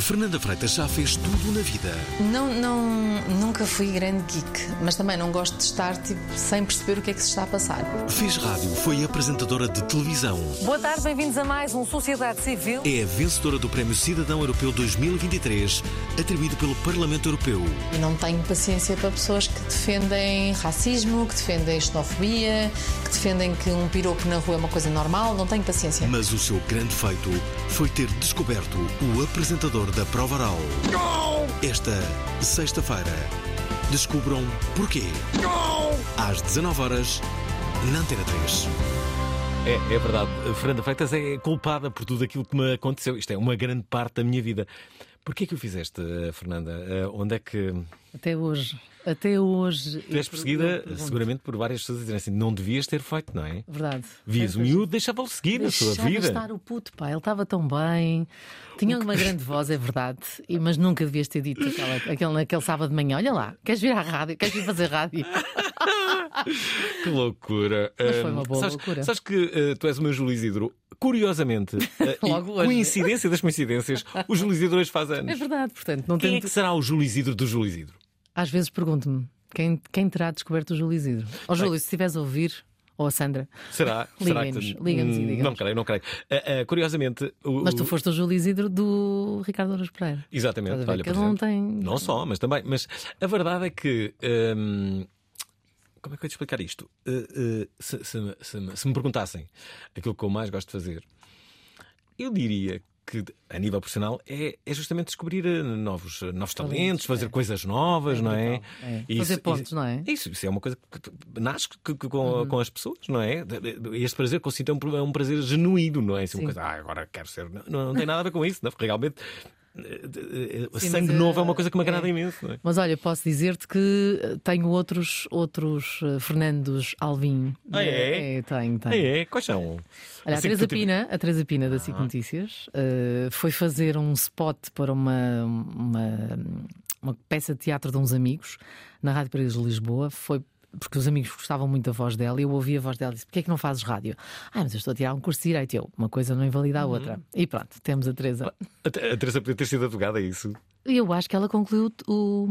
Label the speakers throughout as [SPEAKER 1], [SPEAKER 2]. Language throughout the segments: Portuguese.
[SPEAKER 1] Fernanda Freitas já fez tudo na vida.
[SPEAKER 2] Não, não, nunca fui grande geek, mas também não gosto de estar tipo, sem perceber o que é que se está a passar.
[SPEAKER 1] Fez rádio, foi apresentadora de televisão.
[SPEAKER 3] Boa tarde, bem-vindos a mais um Sociedade Civil.
[SPEAKER 1] É a vencedora do Prémio Cidadão Europeu 2023, atribuído pelo Parlamento Europeu.
[SPEAKER 2] E não tenho paciência para pessoas que defendem racismo, que defendem xenofobia, que defendem que um piropo na rua é uma coisa normal. Não tenho paciência.
[SPEAKER 1] Mas o seu grande feito foi ter descoberto o apresentador da prova oral. Esta sexta-feira, descubram porquê. Às 19 horas na Antena 3.
[SPEAKER 4] É, é verdade. Fernanda Freitas é culpada por tudo aquilo que me aconteceu. Isto é uma grande parte da minha vida. Porquê que o fizeste, eh, Fernanda? Eh, Onde é que.
[SPEAKER 3] Até hoje. Até hoje.
[SPEAKER 4] Tu és perseguida, seguramente, por várias pessoas a dizerem assim: não devias ter feito, não é?
[SPEAKER 3] Verdade.
[SPEAKER 4] Vias o miúdo, deixava-o seguir a sua vida.
[SPEAKER 3] estar o puto, pá. Ele estava tão bem. Tinha uma grande voz, é verdade. Mas nunca devias ter dito aquela, aquele, naquele sábado de manhã: olha lá, queres vir à rádio? Queres vir fazer rádio?
[SPEAKER 4] Que loucura.
[SPEAKER 3] Mas foi uma boa
[SPEAKER 4] sabes,
[SPEAKER 3] loucura.
[SPEAKER 4] Sabes que eh, tu és o meu Júlio Isidro. Curiosamente, eh,
[SPEAKER 3] Logo hoje.
[SPEAKER 4] coincidência das coincidências, o Júlio Isidro hoje faz
[SPEAKER 3] É
[SPEAKER 4] anos.
[SPEAKER 3] verdade, portanto, não
[SPEAKER 4] Quem
[SPEAKER 3] tem.
[SPEAKER 4] é que será o Júlio Isidro do Júlio Isidro?
[SPEAKER 3] Às vezes pergunto-me quem, quem terá descoberto o Júlio Isidro. Ó Júlio, se estiveres a ouvir, ou a Sandra,
[SPEAKER 4] Será? Será que-
[SPEAKER 3] liga-nos e
[SPEAKER 4] Hum,
[SPEAKER 3] digam-nos.
[SPEAKER 4] Não creio, não creio. Ah, ah, curiosamente. o-
[SPEAKER 3] mas tu foste o Júlio Isidro do Ricardo Ouros Pereira.
[SPEAKER 4] Exatamente, olha,
[SPEAKER 3] Cada um tem-
[SPEAKER 4] Não só, mas também. Mas a verdade é que. hum, como é que eu te explicar isto? Uh, uh, se, se me- se se me perguntassem aquilo que eu mais gosto de fazer, eu diria que, a nível profissional, é, é justamente descobrir uh, novos, novos talentos, fazer
[SPEAKER 3] é.
[SPEAKER 4] coisas novas, não é?
[SPEAKER 3] É.
[SPEAKER 4] Isso-
[SPEAKER 3] Fazer pontos,
[SPEAKER 4] isso-
[SPEAKER 3] não é? Uhum.
[SPEAKER 4] Isso, isso é uma coisa que nasce que- que- com, com as pessoas, não é? Este prazer que eu sinto é um, é um prazer genuíno, não é? Assim, uma coisa, ah, agora quero ser. Não, não, não tem nada a ver com isso, não? Realmente. Eh, eh,
[SPEAKER 3] Sim,
[SPEAKER 4] sangue
[SPEAKER 3] mas,
[SPEAKER 4] novo é uma
[SPEAKER 3] eh,
[SPEAKER 4] coisa que me agrada
[SPEAKER 3] é.
[SPEAKER 4] imenso, é?
[SPEAKER 3] Mas olha, posso dizer-te que eh, tenho outros, outros eh, Fernandos Alvim.
[SPEAKER 4] Ah, é?
[SPEAKER 3] É, tenho, tenho.
[SPEAKER 4] Ah, é? Quais são?
[SPEAKER 3] Olha, a
[SPEAKER 4] Assim
[SPEAKER 3] Teresa Pina, a Teresa Pina da SIC Notícias, eh, foi fazer um spot para uma, uma, uma peça de teatro de uns amigos na Rádio Paris de Lisboa. Foi porque os amigos gostavam muito da voz dela e eu ouvi a voz dela e disse: Porquê é que não fazes rádio? Ah, mas eu estou a tirar um curso de direito. Eu, uma coisa não invalida a outra. E pronto, temos a Teresa.
[SPEAKER 4] A a Teresa podia ter sido advogada, é isso?
[SPEAKER 3] Eu acho que ela concluiu o,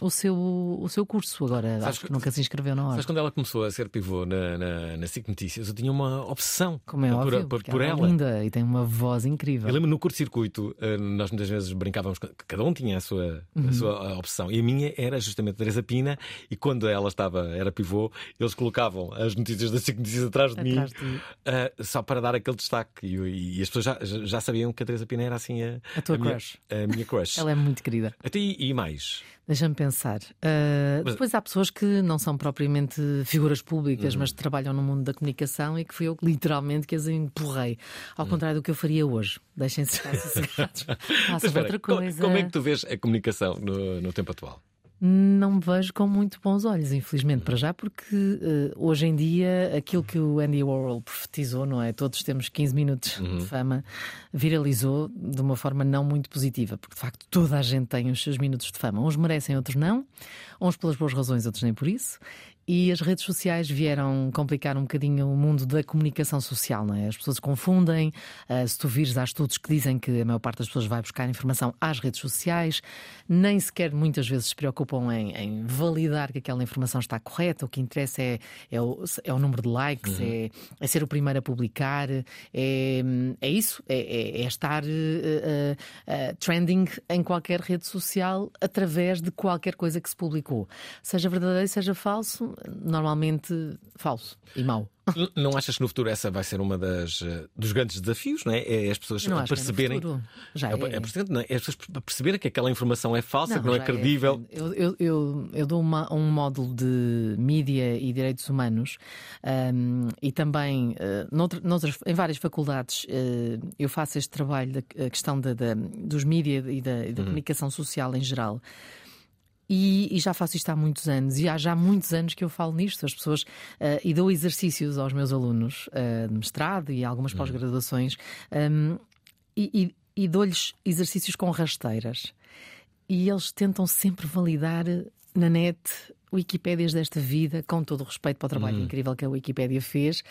[SPEAKER 3] o, seu, o seu curso. Agora,
[SPEAKER 4] Sabes
[SPEAKER 3] acho que nunca se inscreveu na hora.
[SPEAKER 4] Mas quando ela começou a ser pivô na, na, na SIC Notícias, eu tinha uma obsessão
[SPEAKER 3] Como é
[SPEAKER 4] por,
[SPEAKER 3] óbvio,
[SPEAKER 4] por, por
[SPEAKER 3] ela é linda e tem uma voz incrível.
[SPEAKER 4] Eu lembro no curto-circuito, eh, nós muitas vezes brincávamos, cada um tinha a sua,
[SPEAKER 3] Uhum.
[SPEAKER 4] a sua eh, obsessão. E a minha era justamente a Teresa Pina, e quando ela estava, era pivô, eles colocavam as notícias da SIC Notícias atrás de
[SPEAKER 3] Atrás
[SPEAKER 4] mim,
[SPEAKER 3] de
[SPEAKER 4] eh, só para dar aquele destaque. E, e as pessoas já, já sabiam que a Teresa Pina era assim a,
[SPEAKER 3] A tua
[SPEAKER 4] minha,
[SPEAKER 3] crush.
[SPEAKER 4] A minha crush.
[SPEAKER 3] Ela é muito querida.
[SPEAKER 4] Até e, e mais.
[SPEAKER 3] Deixa-me pensar. Uh,
[SPEAKER 4] Mas-
[SPEAKER 3] Depois há pessoas que não são propriamente figuras públicas, mas trabalham no mundo da comunicação e que fui eu literalmente que as empurrei. Ao contrário do que eu faria hoje. Deixem-se estar sossegados. Façam outra
[SPEAKER 4] co-
[SPEAKER 3] coisa.
[SPEAKER 4] Como é que tu vês a comunicação no, no tempo atual?
[SPEAKER 3] Não me vejo com muito bons olhos, infelizmente, para já, porque uh, hoje em dia aquilo que o Andy Warhol profetizou, não é? Todos temos 15 minutos de fama, viralizou de uma forma não muito positiva, porque de facto toda a gente tem os seus minutos de fama. Uns merecem, outros não, uns pelas boas razões, outros nem por isso. E as redes sociais vieram complicar um bocadinho o mundo da comunicação social, não é? As pessoas confundem. Uh, se tu vires, há estudos que dizem que a maior parte das pessoas vai buscar informação às redes sociais, nem sequer muitas vezes se preocupam em, em validar que aquela informação está correta. O que interessa é, é, o, é o número de likes, uhum. é, é, ser o primeiro a publicar, é, é isso, é, é, é estar uh, uh, trending em qualquer rede social através de qualquer coisa que se publicou. Seja verdadeiro, seja falso, normalmente falso e mau.
[SPEAKER 4] Não achas que no futuro essa vai ser uma das eh, dos grandes desafios, não é? É as pessoas não perceberem.
[SPEAKER 3] É já é,
[SPEAKER 4] é. É, é? é as pessoas perceberem que aquela informação é falsa, não, que não é, é credível.
[SPEAKER 3] É. Eu, eu, eu, eu, dou uma, um módulo de mídia e direitos humanos um, e também uh, noutra, noutras, em várias faculdades uh, eu faço este trabalho da questão da, da dos mídia e da, e da hum. comunicação social em geral. E, e, já faço isto há muitos anos, e há já muitos anos que eu falo nisto. As pessoas. Uh, e dou exercícios aos meus alunos uh, de mestrado e algumas uhum. pós-graduações, um, e, e, e dou-lhes exercícios com rasteiras. E eles tentam sempre validar na net Wikipédias desta vida, com todo o respeito para o trabalho uhum. incrível que a Wikipédia fez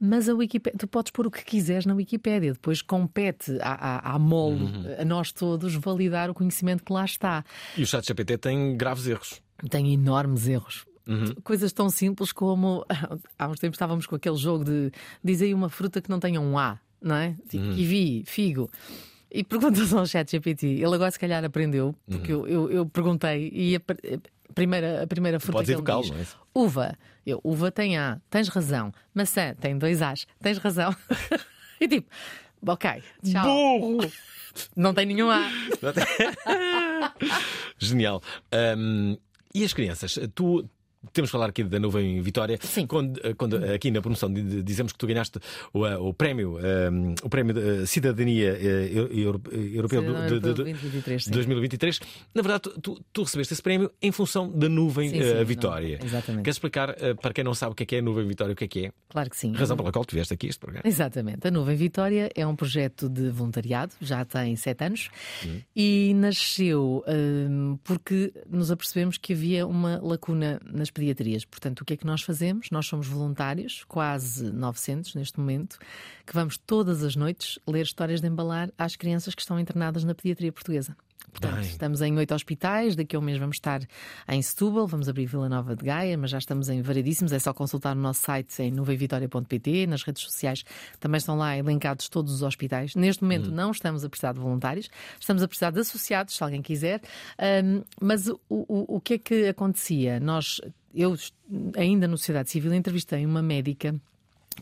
[SPEAKER 3] mas a Wikipédia, tu podes pôr o que quiseres na Wikipédia, depois compete à, à, à mole, uhum. a nós todos, validar o conhecimento que lá está.
[SPEAKER 4] E o ChatGPT tem graves erros.
[SPEAKER 3] Tem enormes erros. Uhum. Coisas tão simples como há uns tempos estávamos com aquele jogo de diz aí uma fruta que não tenha um A, não é? Tipo, uhum. kiwi, figo. E perguntas ao ChatGPT. Ele agora se calhar aprendeu, porque uhum. eu, eu, eu, perguntei e primeira, a primeira fruta que ele diz, é? uva. Eu, uva tem A, tens razão. Maçã tem dois As, tens razão. e tipo, ok, tchau.
[SPEAKER 4] Burro!
[SPEAKER 3] Não tem nenhum A.
[SPEAKER 4] Genial. Um, e as crianças? Tu temos que falar aqui da nuvem Vitória.
[SPEAKER 3] Sim.
[SPEAKER 4] Quando, eh, quando aqui na promoção dizemos que tu ganhaste o, eh, o prémio, um, eh, o prémio de Cidadania Europeu de, de, de, 2023, 2023. Na verdade, tu, tu, recebeste esse prémio em função da nuvem sim, sim, Vitória.
[SPEAKER 3] Não, exatamente.
[SPEAKER 4] Queres explicar para quem não sabe o que é, que é a nuvem Vitória, o que é que é?
[SPEAKER 3] Claro que sim.
[SPEAKER 4] Razão pela qual tu vieste aqui este programa.
[SPEAKER 3] Exatamente. A nuvem Vitória é um projeto de voluntariado, já tem sete anos, hum. e nasceu um, porque nos apercebemos que havia uma lacuna nas pediatrias. Portanto, o que é que nós fazemos? Nós somos voluntários, quase 900 neste momento, que vamos todas as noites ler histórias de embalar às crianças que estão internadas na pediatria portuguesa. Portanto, Bem. estamos em oito hospitais, daqui a um mês vamos estar em Setúbal, vamos abrir Vila Nova de Gaia, mas já estamos em variedíssimos, é só consultar o nosso site em nuvemvitoria.pt, nas redes sociais também estão lá elencados todos os hospitais. Neste momento hum. não estamos a precisar de voluntários, estamos a precisar de associados, se alguém quiser, um, mas o, o, o que é que acontecia? Nós eu, ainda no Sociedade Civil, entrevistei uma médica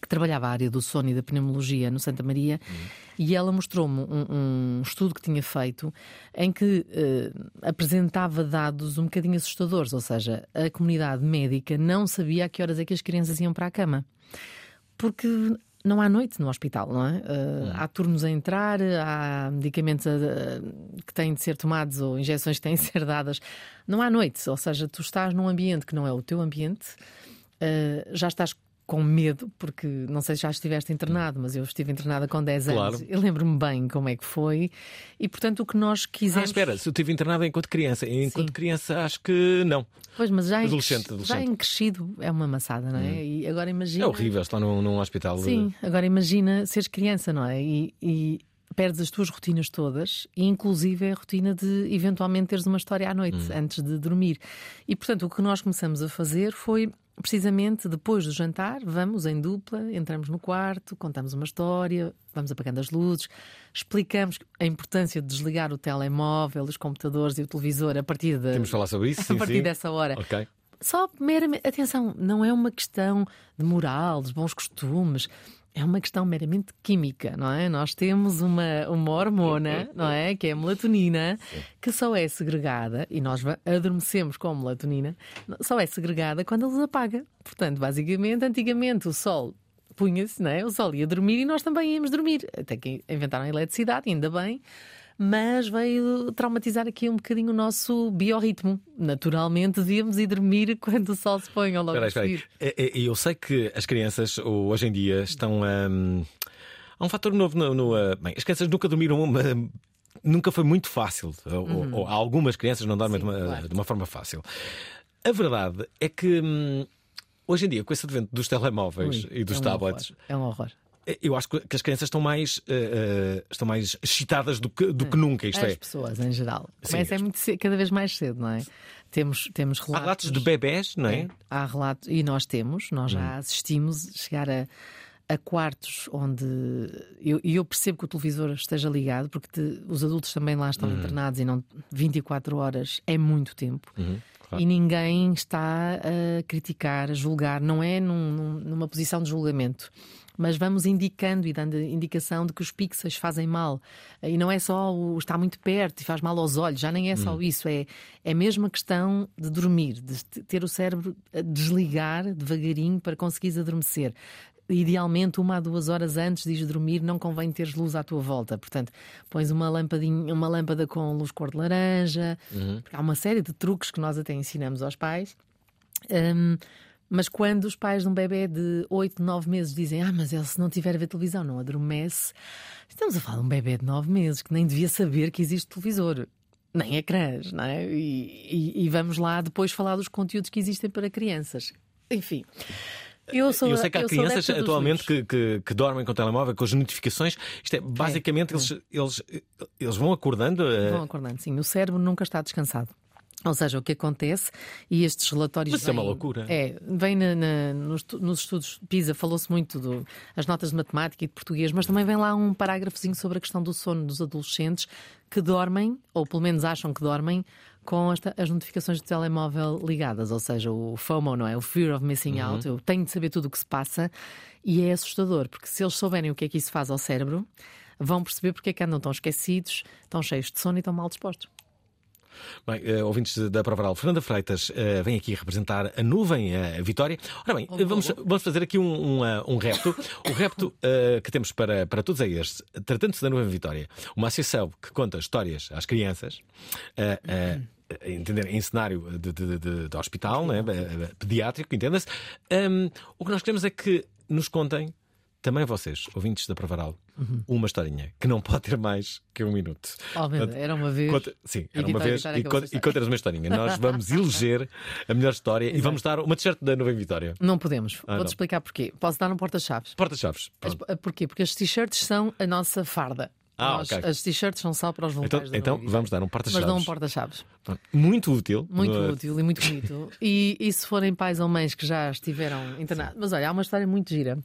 [SPEAKER 3] que trabalhava a área do sono e da pneumologia no Santa Maria uhum. e ela mostrou-me um, um, estudo que tinha feito em que uh, apresentava dados um bocadinho assustadores, ou seja, a comunidade médica não sabia a que horas é que as crianças iam para a cama. Porque não há noite no hospital, não é? Uh, há turnos a entrar, há medicamentos a, a, que têm de ser tomados ou injeções que têm de ser dadas. Não há noite, ou seja, tu estás num ambiente que não é o teu ambiente, uh, já estás com medo, porque não sei se já estiveste internado, mas eu estive internada com 10 claro. anos. Eu lembro-me bem como é que foi. E portanto, o que nós quisemos. Ah,
[SPEAKER 4] espera, se eu estive internada enquanto criança. Enquanto Sim. criança, acho que não.
[SPEAKER 3] Pois, mas já adolescente, em, adolescente. já em crescido é uma maçada, não é? Hum. E agora imagina.
[SPEAKER 4] É horrível estar num, num hospital.
[SPEAKER 3] Sim, agora imagina seres criança, não é? E, e perdes as tuas rotinas todas, inclusive a rotina de eventualmente teres uma história à noite, hum. antes de dormir. E portanto, o que nós começamos a fazer foi precisamente depois do jantar, vamos em dupla, entramos no quarto, contamos uma história, vamos apagando as luzes, explicamos a importância de desligar o telemóvel, os computadores e o televisor a partir de,
[SPEAKER 4] Temos de falar sobre isso, sim,
[SPEAKER 3] a partir
[SPEAKER 4] sim.
[SPEAKER 3] dessa hora.
[SPEAKER 4] Okay.
[SPEAKER 3] Só meramente, atenção, não é uma questão de moral, de bons costumes é uma questão meramente química, não é? Nós temos uma, uma hormona, não é? Que é a melatonina, que só é segregada, e nós adormecemos com melatonina, só é segregada quando a luz apaga. Portanto, basicamente, antigamente o sol punha-se, não é? O sol ia dormir e nós também íamos dormir. Até que inventaram a eletricidade, ainda bem mas veio traumatizar aqui um bocadinho o nosso biorritmo. Naturalmente devíamos ir dormir quando o sol se põe ao logo.
[SPEAKER 4] É, é, eu sei que as crianças hoje em dia estão. Um, há um fator novo no. no uh, bem, as crianças nunca dormiram uma, nunca foi muito fácil. Uhum. Ou, ou, algumas crianças não dormem Sim, de, uma, claro. de, uma, forma fácil. A verdade é que hum, hoje em dia, com esse advento dos telemóveis
[SPEAKER 3] Ui,
[SPEAKER 4] e dos
[SPEAKER 3] é um
[SPEAKER 4] tablets,
[SPEAKER 3] horror, É um horror.
[SPEAKER 4] Eu acho que as crianças estão mais, eh, eh, estão mais excitadas do que, do que nunca. Isto
[SPEAKER 3] As
[SPEAKER 4] é.
[SPEAKER 3] pessoas, em geral. Começa
[SPEAKER 4] as-
[SPEAKER 3] muito cedo, cada vez mais cedo, não é? Temos, temos
[SPEAKER 4] Há
[SPEAKER 3] relatos.
[SPEAKER 4] relatos de bebés, não é?
[SPEAKER 3] Há relatos, e nós temos, nós
[SPEAKER 4] Hum.
[SPEAKER 3] já assistimos chegar a, a quartos onde. eu- E eu, percebo que o televisor esteja ligado, porque te- os adultos também lá
[SPEAKER 4] Hum.
[SPEAKER 3] estão internados e não 24 horas é muito tempo.
[SPEAKER 4] Uhum, claro.
[SPEAKER 3] E ninguém está a criticar, a julgar, não é num- num- numa posição de julgamento. Mas vamos indicando e dando indicação de que os pixels fazem mal. E não é só o estar muito perto e faz mal aos olhos, já nem é só isso. É, é mesmo a questão de dormir, de te- ter o cérebro a desligar devagarinho para conseguires adormecer. Idealmente, uma a duas horas antes de ires dormir, não convém teres luz à tua volta. Portanto, pões uma lampadinha, uma lâmpada com luz cor de laranja. Porque há uma série de truques que nós até ensinamos aos pais. Hum, mas quando os pais de um bebê de 8, 9 meses dizem Ah, mas ele se não tiver a ver televisão não adormece, estamos a falar de um bebê de 9 meses que nem devia saber que existe televisor, nem ecrãs, não é? E, e- e vamos lá depois falar dos conteúdos que existem para crianças. Enfim. Eu, sou,
[SPEAKER 4] Eu sei que há crianças atualmente que, que, que dormem com o telemóvel, com as notificações. Isto é, basicamente, Eles, eles, eles vão acordando. eh,
[SPEAKER 3] Vão acordando, sim. O cérebro nunca está descansado. Ou seja, o que acontece, e estes relatórios.
[SPEAKER 4] Mas isso é uma loucura.
[SPEAKER 3] É, vem na- na- nos, nos estudos PISA, falou-se muito das notas de matemática e de português, mas também vem lá um parágrafozinho sobre a questão do sono dos adolescentes que dormem, ou pelo menos acham que dormem, com esta- as notificações do telemóvel ligadas, ou seja, o FOMO, não é? O Fear of Missing
[SPEAKER 4] Uhum.
[SPEAKER 3] Out. Eu tenho de saber tudo o que se passa e é assustador, porque se eles souberem o que é que isso faz ao cérebro, vão perceber porque é que andam tão esquecidos, tão cheios de sono e tão mal dispostos.
[SPEAKER 4] Bem, eh, ouvintes da Provaral, Fernanda Freitas eh, vem aqui representar a nuvem, a Vitória. Ora bem, eh, vamos, vamos fazer aqui um, um, eh, um repto. O repto eh, que temos para, para todos é este. Tratando-se da Nuvem Vitória, uma associação que conta histórias às crianças. eh, eh, entender, em cenário de, de, de- de hospital, né? eh, pediátrico, entenda-se. Hum, o que nós queremos é que nos contem, também vocês, ouvintes da Provaral, uma historinha que não pode ter mais que um minuto.
[SPEAKER 3] Oh, meu era uma vez.
[SPEAKER 4] Conta- sim,
[SPEAKER 3] E
[SPEAKER 4] era uma vez. E,
[SPEAKER 3] acabou
[SPEAKER 4] conta-
[SPEAKER 3] essa
[SPEAKER 4] e conta-nos uma historinha. Nós vamos eleger a melhor história e vamos dar uma t-shirt da Nuvem Vitória.
[SPEAKER 3] Não podemos.
[SPEAKER 4] Ah,
[SPEAKER 3] Vou-te explicar porquê. Posso dar um porta-chaves.
[SPEAKER 4] Porta-chaves. Pronto.
[SPEAKER 3] Porquê? Porque as t-shirts são a nossa farda.
[SPEAKER 4] Ah,
[SPEAKER 3] Nós-
[SPEAKER 4] ok.
[SPEAKER 3] As t-shirts são só para os
[SPEAKER 4] Então,
[SPEAKER 3] voluntários.
[SPEAKER 4] então
[SPEAKER 3] Nuvem
[SPEAKER 4] vamos dar um
[SPEAKER 3] Mas dão um
[SPEAKER 4] porta-chaves.
[SPEAKER 3] porta-chaves.
[SPEAKER 4] Muito útil.
[SPEAKER 3] Muito
[SPEAKER 4] Uh,
[SPEAKER 3] útil e muito bonito. E, e se forem pais ou mães que já estiveram internados. Mas olha, há uma história muito gira.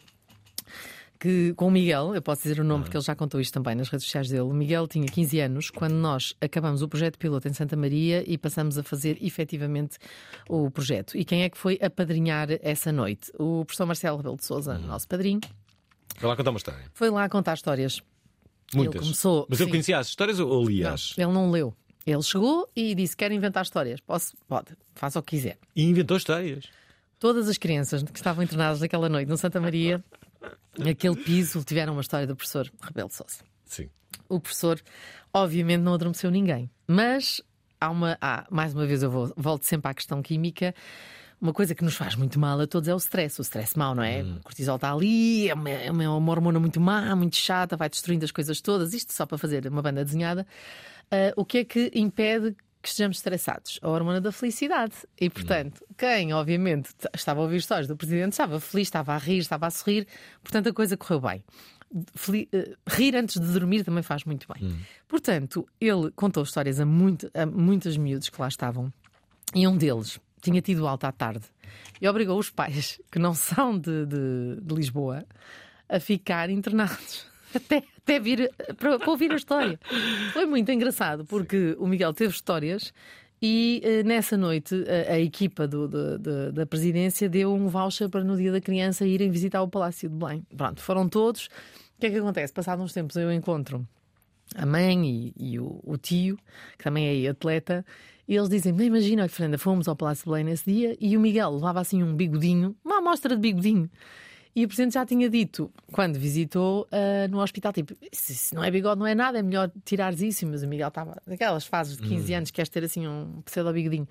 [SPEAKER 3] Que, com o Miguel, eu posso dizer o nome porque ele já contou isto também nas redes sociais dele. O Miguel tinha 15 anos quando nós acabamos o projeto piloto em Santa Maria e passamos a fazer efetivamente o projeto. E quem é que foi apadrinhar essa noite? O professor Marcelo Rebelo de Souza, nosso padrinho,
[SPEAKER 4] Vai lá contar uma história.
[SPEAKER 3] foi lá contar histórias.
[SPEAKER 4] Muitas.
[SPEAKER 3] começou-
[SPEAKER 4] Mas eu
[SPEAKER 3] sim.
[SPEAKER 4] conhecia as histórias ou, li-as?
[SPEAKER 3] ele não leu. Ele chegou e disse: Quer inventar histórias? Posso? Pode, faça o que quiser.
[SPEAKER 4] E inventou histórias.
[SPEAKER 3] Todas as crianças que estavam internadas naquela noite no Santa Maria, naquele piso, tiveram uma história do professor Rebelo Sousa.
[SPEAKER 4] Sim.
[SPEAKER 3] O professor, obviamente, não adormeceu ninguém. Mas há uma. há- mais uma vez, eu vou, volto sempre à questão química. Uma coisa que nos faz muito mal a todos é o stress. O stress mau, não é? O cortisol está ali, é uma, é uma- uma hormona muito má, muito chata, vai destruindo as coisas todas. Isto só para fazer uma banda desenhada. Ah, o que é que impede que estejamos estressados? A hormona da felicidade. E, portanto, quem, obviamente, estava a ouvir histórias do presidente, estava feliz, estava a rir, estava a sorrir, portanto, a coisa correu bem. Eh, rir antes de dormir também faz muito bem. Portanto, ele contou histórias a, muito, a muitos miúdos que lá estavam e um deles tinha tido alta à tarde e obrigou os pais, que não são de, de- de Lisboa, a ficar internados. Até, até vir eh, para, para ouvir a história. Foi muito engraçado, porque o Miguel teve histórias e eh, nessa noite a, a equipa do- do- do- da presidência deu um voucher para no dia da criança irem visitar o Palácio de Belém. Pronto, foram todos. O que é que acontece? Passados uns tempos eu encontro a mãe e, e o, o tio, que também é atleta, e eles dizem: "Bem, Imagina, olha, Fernanda, fomos ao Palácio de Belém nesse dia e o Miguel levava assim um bigodinho, uma amostra de bigodinho. E o Presidente já tinha dito, quando visitou ah, no hospital, tipo, se, se não é bigode, não é nada, é melhor tirares isso. Mas o Miguel estava naquelas fases de 15 anos, queres ter assim um pseudo-bigodinho.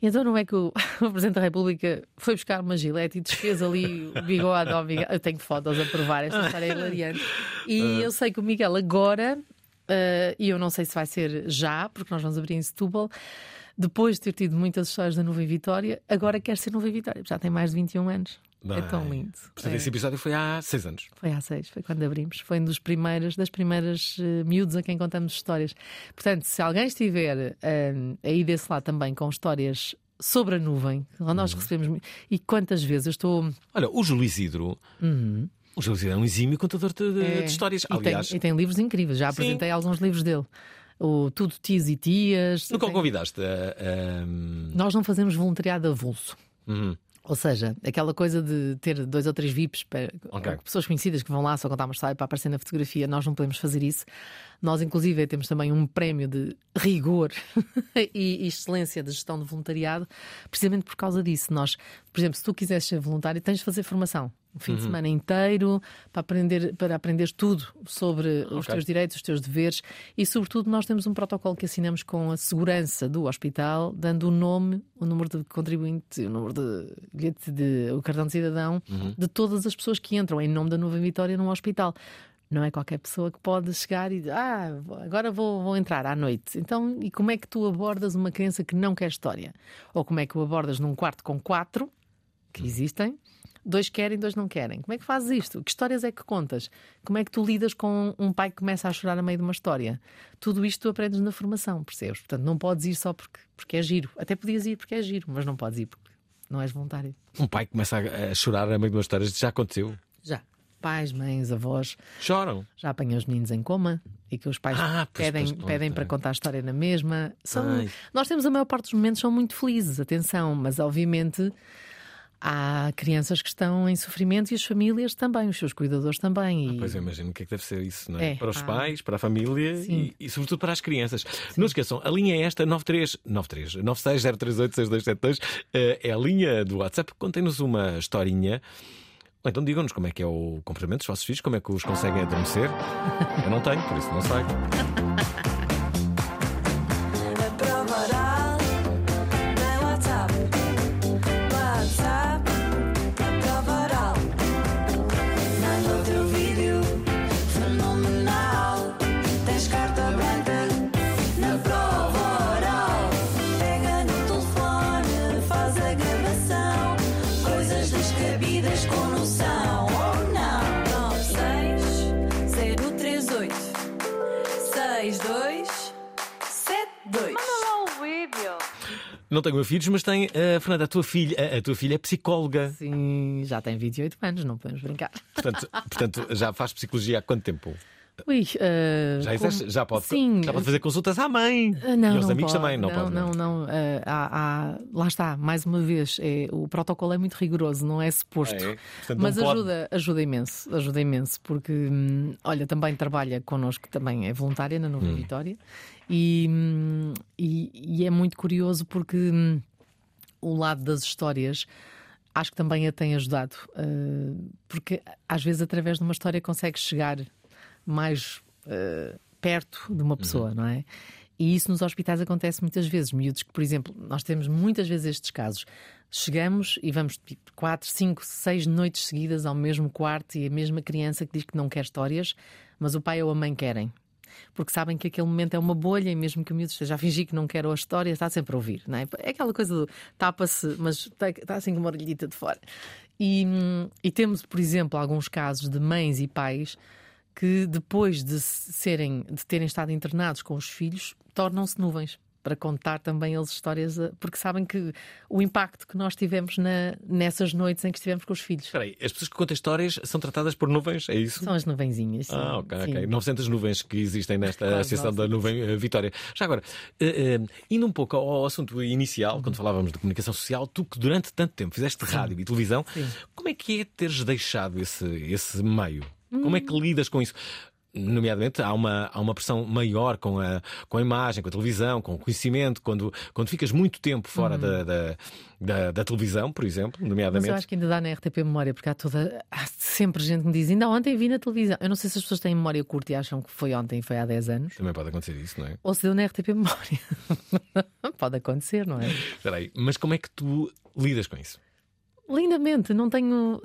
[SPEAKER 3] E então não é que o, o Presidente da República foi buscar uma gilete e desfez ali o bigode ao Miguel. Eu tenho fotos a provar, esta história é hilariante. E eu sei que o Miguel agora eh, e eu não sei se vai ser já, porque nós vamos abrir em Setúbal. Depois de ter tido muitas histórias da Nuvem Vitória, agora quer ser Nuvem Vitória, já tem mais de 21 anos. É tão
[SPEAKER 4] Bem,
[SPEAKER 3] lindo.
[SPEAKER 4] Portanto,
[SPEAKER 3] É.
[SPEAKER 4] esse episódio foi há seis anos.
[SPEAKER 3] Foi há seis, foi quando abrimos. Foi um dos primeiros, das primeiras eh, miúdos a quem contamos histórias. Portanto, se alguém estiver eh, aí desse lado também com histórias sobre a nuvem,
[SPEAKER 4] Uhum.
[SPEAKER 3] nós recebemos. mu- E quantas vezes eu estou.
[SPEAKER 4] Olha, o Júlio Isidro. O Júlio Isidro é um exímio contador de, de-
[SPEAKER 3] Uhum. É,
[SPEAKER 4] de histórias.
[SPEAKER 3] E tem,
[SPEAKER 4] Aliás,
[SPEAKER 3] e tem livros incríveis. Já
[SPEAKER 4] Sim.
[SPEAKER 3] apresentei alguns livros dele. O Tudo Tios e Tias.
[SPEAKER 4] nunca o
[SPEAKER 3] Tem-
[SPEAKER 4] convidaste a-
[SPEAKER 3] Nós não fazemos voluntariado avulso.
[SPEAKER 4] Uhum.
[SPEAKER 3] Ou seja, aquela coisa de ter dois ou três VIPs, para,
[SPEAKER 4] Ok.
[SPEAKER 3] pessoas conhecidas que vão lá só contar uma história para aparecer na fotografia, nós não podemos fazer isso. Nós, inclusive, temos também um prémio de rigor e excelência de gestão de voluntariado, precisamente por causa disso. Nós, por exemplo, se tu quiseres ser voluntário, tens de fazer formação. Um fim
[SPEAKER 4] Uhum.
[SPEAKER 3] de semana inteiro para aprender, para aprender tudo sobre os
[SPEAKER 4] Ok.
[SPEAKER 3] teus direitos, os teus deveres e, sobretudo, nós temos um protocolo que assinamos com a segurança do hospital, dando o nome, o número de contribuinte, o número de bilhete de o cartão de cidadão de todas as pessoas que entram em nome da Nuvem Vitória num hospital. Não é qualquer pessoa que pode chegar e dizer, ah, agora vou, vou entrar à noite. Então, e como é que tu abordas uma criança que não quer história? Ou como é que o abordas num quarto com quatro, que existem, dois querem, dois não querem? Como é que fazes isto? Que histórias é que contas? Como é que tu lidas com um pai que começa a chorar a meio de uma história? Tudo isto tu aprendes na formação, percebes? Portanto, não podes ir só porque, porque é giro. Até podias ir porque é giro, mas não podes ir porque não és voluntário.
[SPEAKER 4] Um pai que começa a, chorar a meio de uma história. Já aconteceu.
[SPEAKER 3] Já. Pais, mães, avós.
[SPEAKER 4] Choram.
[SPEAKER 3] já apanhei os meninos em coma e que os pais
[SPEAKER 4] Ah, pois,
[SPEAKER 3] pedem,
[SPEAKER 4] pois, pois,
[SPEAKER 3] pedem para contar a história na mesma. São,
[SPEAKER 4] Ai.
[SPEAKER 3] nós temos a maior parte dos momentos são muito felizes, atenção, mas obviamente há crianças que estão em sofrimento e as famílias também, os seus cuidadores também. E...
[SPEAKER 4] Pois eu imagino o que é que deve ser isso, não é?
[SPEAKER 3] É,
[SPEAKER 4] para os
[SPEAKER 3] ah.
[SPEAKER 4] pais, para a família
[SPEAKER 3] Sim.
[SPEAKER 4] e, e sobretudo para as crianças. Não esqueçam, a linha é esta 93 93 960386272 eh, é a linha do WhatsApp. Contem-nos uma historinha. Ou então digam-nos como é que é o comportamento dos vossos filhos, como é que os conseguem adormecer. Eu não tenho, por isso não sei.
[SPEAKER 5] 96 038 62 72. Manda lá o vídeo.
[SPEAKER 4] Não tenho filhos, mas tem a Fernanda, a tua filha. A, a tua filha é psicóloga.
[SPEAKER 3] Sim, já tem 28 anos, não podemos brincar.
[SPEAKER 4] Portanto, portanto, já faz psicologia há quanto tempo?
[SPEAKER 3] Ui, eh,
[SPEAKER 4] Já,
[SPEAKER 3] como-
[SPEAKER 4] já, pode,
[SPEAKER 3] Sim,
[SPEAKER 4] já pode fazer consultas à mãe.
[SPEAKER 3] Ah, Não,
[SPEAKER 4] e aos
[SPEAKER 3] não
[SPEAKER 4] amigos
[SPEAKER 3] pode.
[SPEAKER 4] também, não, pode.
[SPEAKER 3] Não, não. eh, há- há- lá está, mais uma vez, é, o protocolo é muito rigoroso, não é suposto.
[SPEAKER 4] É, portanto,
[SPEAKER 3] Mas
[SPEAKER 4] não pode.
[SPEAKER 3] ajuda, ajuda imenso, ajuda imenso, porque hum, olha, também trabalha connosco, também é voluntária na
[SPEAKER 4] Hum.
[SPEAKER 3] Nova Vitória, e, hum, e, e é muito curioso porque hum, o lado das histórias acho que também a tem ajudado, porque às vezes através de uma história consegues chegar mais eh, perto de uma pessoa, não é? E isso nos hospitais acontece muitas vezes. Miúdos que, por exemplo, nós temos muitas vezes estes casos. Chegamos e vamos tipo, quatro, cinco, seis noites seguidas ao mesmo quarto e a mesma criança que diz que não quer histórias, mas o pai ou a mãe querem. Porque sabem que aquele momento é uma bolha e mesmo que o miúdo esteja a fingir que não quer a história, está sempre a ouvir, não é? É aquela coisa do tapa-se, mas está, está assim com uma orelhita de fora. E, hum, e temos, por exemplo, alguns casos de mães e pais que depois de serem de terem estado internados com os filhos tornam-se nuvens para contar também eles histórias a- porque sabem que o impacto que nós tivemos na, nessas noites em que estivemos com os filhos
[SPEAKER 4] Espera aí, as pessoas que contam histórias são tratadas por nuvens, é isso?
[SPEAKER 3] são as nuvenzinhas sim,
[SPEAKER 4] Ah, ok,
[SPEAKER 3] sim.
[SPEAKER 4] ok. 900 nuvens que existem nesta
[SPEAKER 3] Quase
[SPEAKER 4] Associação da Nuvem eh, Vitória. Já agora, eh, eh, indo um pouco ao assunto inicial, quando falávamos de comunicação social, tu que durante tanto tempo fizeste rádio e televisão, como é que é teres deixado esse, esse meio? Como é que lidas com isso? Nomeadamente, há uma, há uma pressão maior com a, com a imagem, com a televisão, com o conhecimento. Quando, quando ficas muito tempo fora da, da, da, da televisão, por exemplo,
[SPEAKER 3] Mas
[SPEAKER 4] nomeadamente.
[SPEAKER 3] eu acho que ainda dá na RTP Memória, porque há toda. Há sempre gente que me diz, ainda ontem vi na televisão. Eu não sei se as pessoas têm memória curta e acham que foi ontem e foi há 10 anos.
[SPEAKER 4] Também pode acontecer isso, não é?
[SPEAKER 3] Ou se deu na RTP Memória. Pode acontecer, não é?
[SPEAKER 4] Espera aí, mas como é que tu lidas com isso?
[SPEAKER 3] Lindamente, não tenho.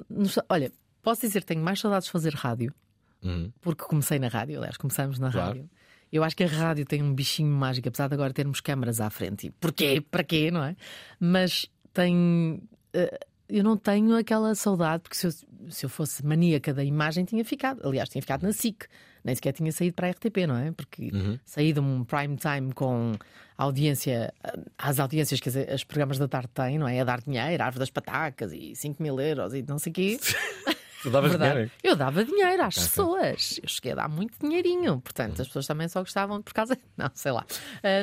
[SPEAKER 3] Olha, posso dizer que tenho mais saudades de fazer rádio,
[SPEAKER 4] Uhum.
[SPEAKER 3] porque comecei na rádio, aliás, começamos na
[SPEAKER 4] Claro.
[SPEAKER 3] rádio. Eu acho que a rádio tem um bichinho mágico, apesar de agora termos câmaras à frente. E porquê? Para quê, não é? Mas tem. eh, eu não tenho aquela saudade, porque se eu, se eu fosse maníaca da imagem, tinha ficado. Aliás, tinha ficado na SIC. Nem sequer tinha saído para a RTP, não é? Porque saí de um prime time com audiência, as audiências que as- os programas da tarde têm, não é? A dar dinheiro, a árvore das patacas e 5 mil euros e não sei o quê.
[SPEAKER 4] Tu davas
[SPEAKER 3] Verdade.
[SPEAKER 4] dinheiro.
[SPEAKER 3] Eu dava dinheiro às pessoas. Eu cheguei a dar muito dinheirinho. Portanto, as pessoas também só gostavam por causa. Não, sei lá.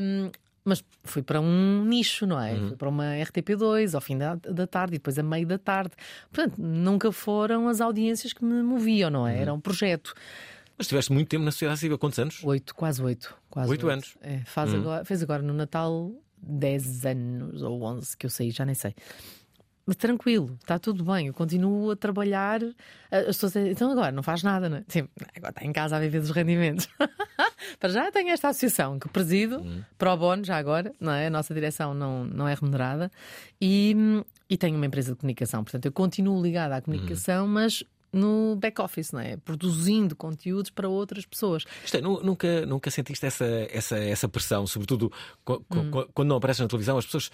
[SPEAKER 3] Hum, mas fui para um nicho, não é? Fui para uma RTP2 ao fim da, da tarde e depois a meio da tarde. Portanto, nunca foram as audiências que me moviam, não é? Era um projeto.
[SPEAKER 4] Mas tiveste muito tempo na sociedade civil. Quantos anos?
[SPEAKER 3] Oito, quase oito. Quase
[SPEAKER 4] Oito anos.
[SPEAKER 3] É, faz agora, fez agora no Natal 10 anos ou 11 que eu saí, já nem sei. Mas tranquilo, está tudo bem, eu continuo a trabalhar. As pessoas dizem, então agora não faz nada, não é? Sim, agora está em casa a viver dos rendimentos. Para já tenho esta associação que presido, pro bono, já agora, não é? A nossa direção não, não é remunerada. E, e tenho uma empresa de comunicação, portanto eu continuo ligada à comunicação, mas no back-office, não é? Produzindo conteúdos para outras pessoas.
[SPEAKER 4] Isto é, nu- nunca, nunca sentiste essa, essa, essa pressão, sobretudo co- co-
[SPEAKER 3] Hum.
[SPEAKER 4] quando não apareces na televisão, as pessoas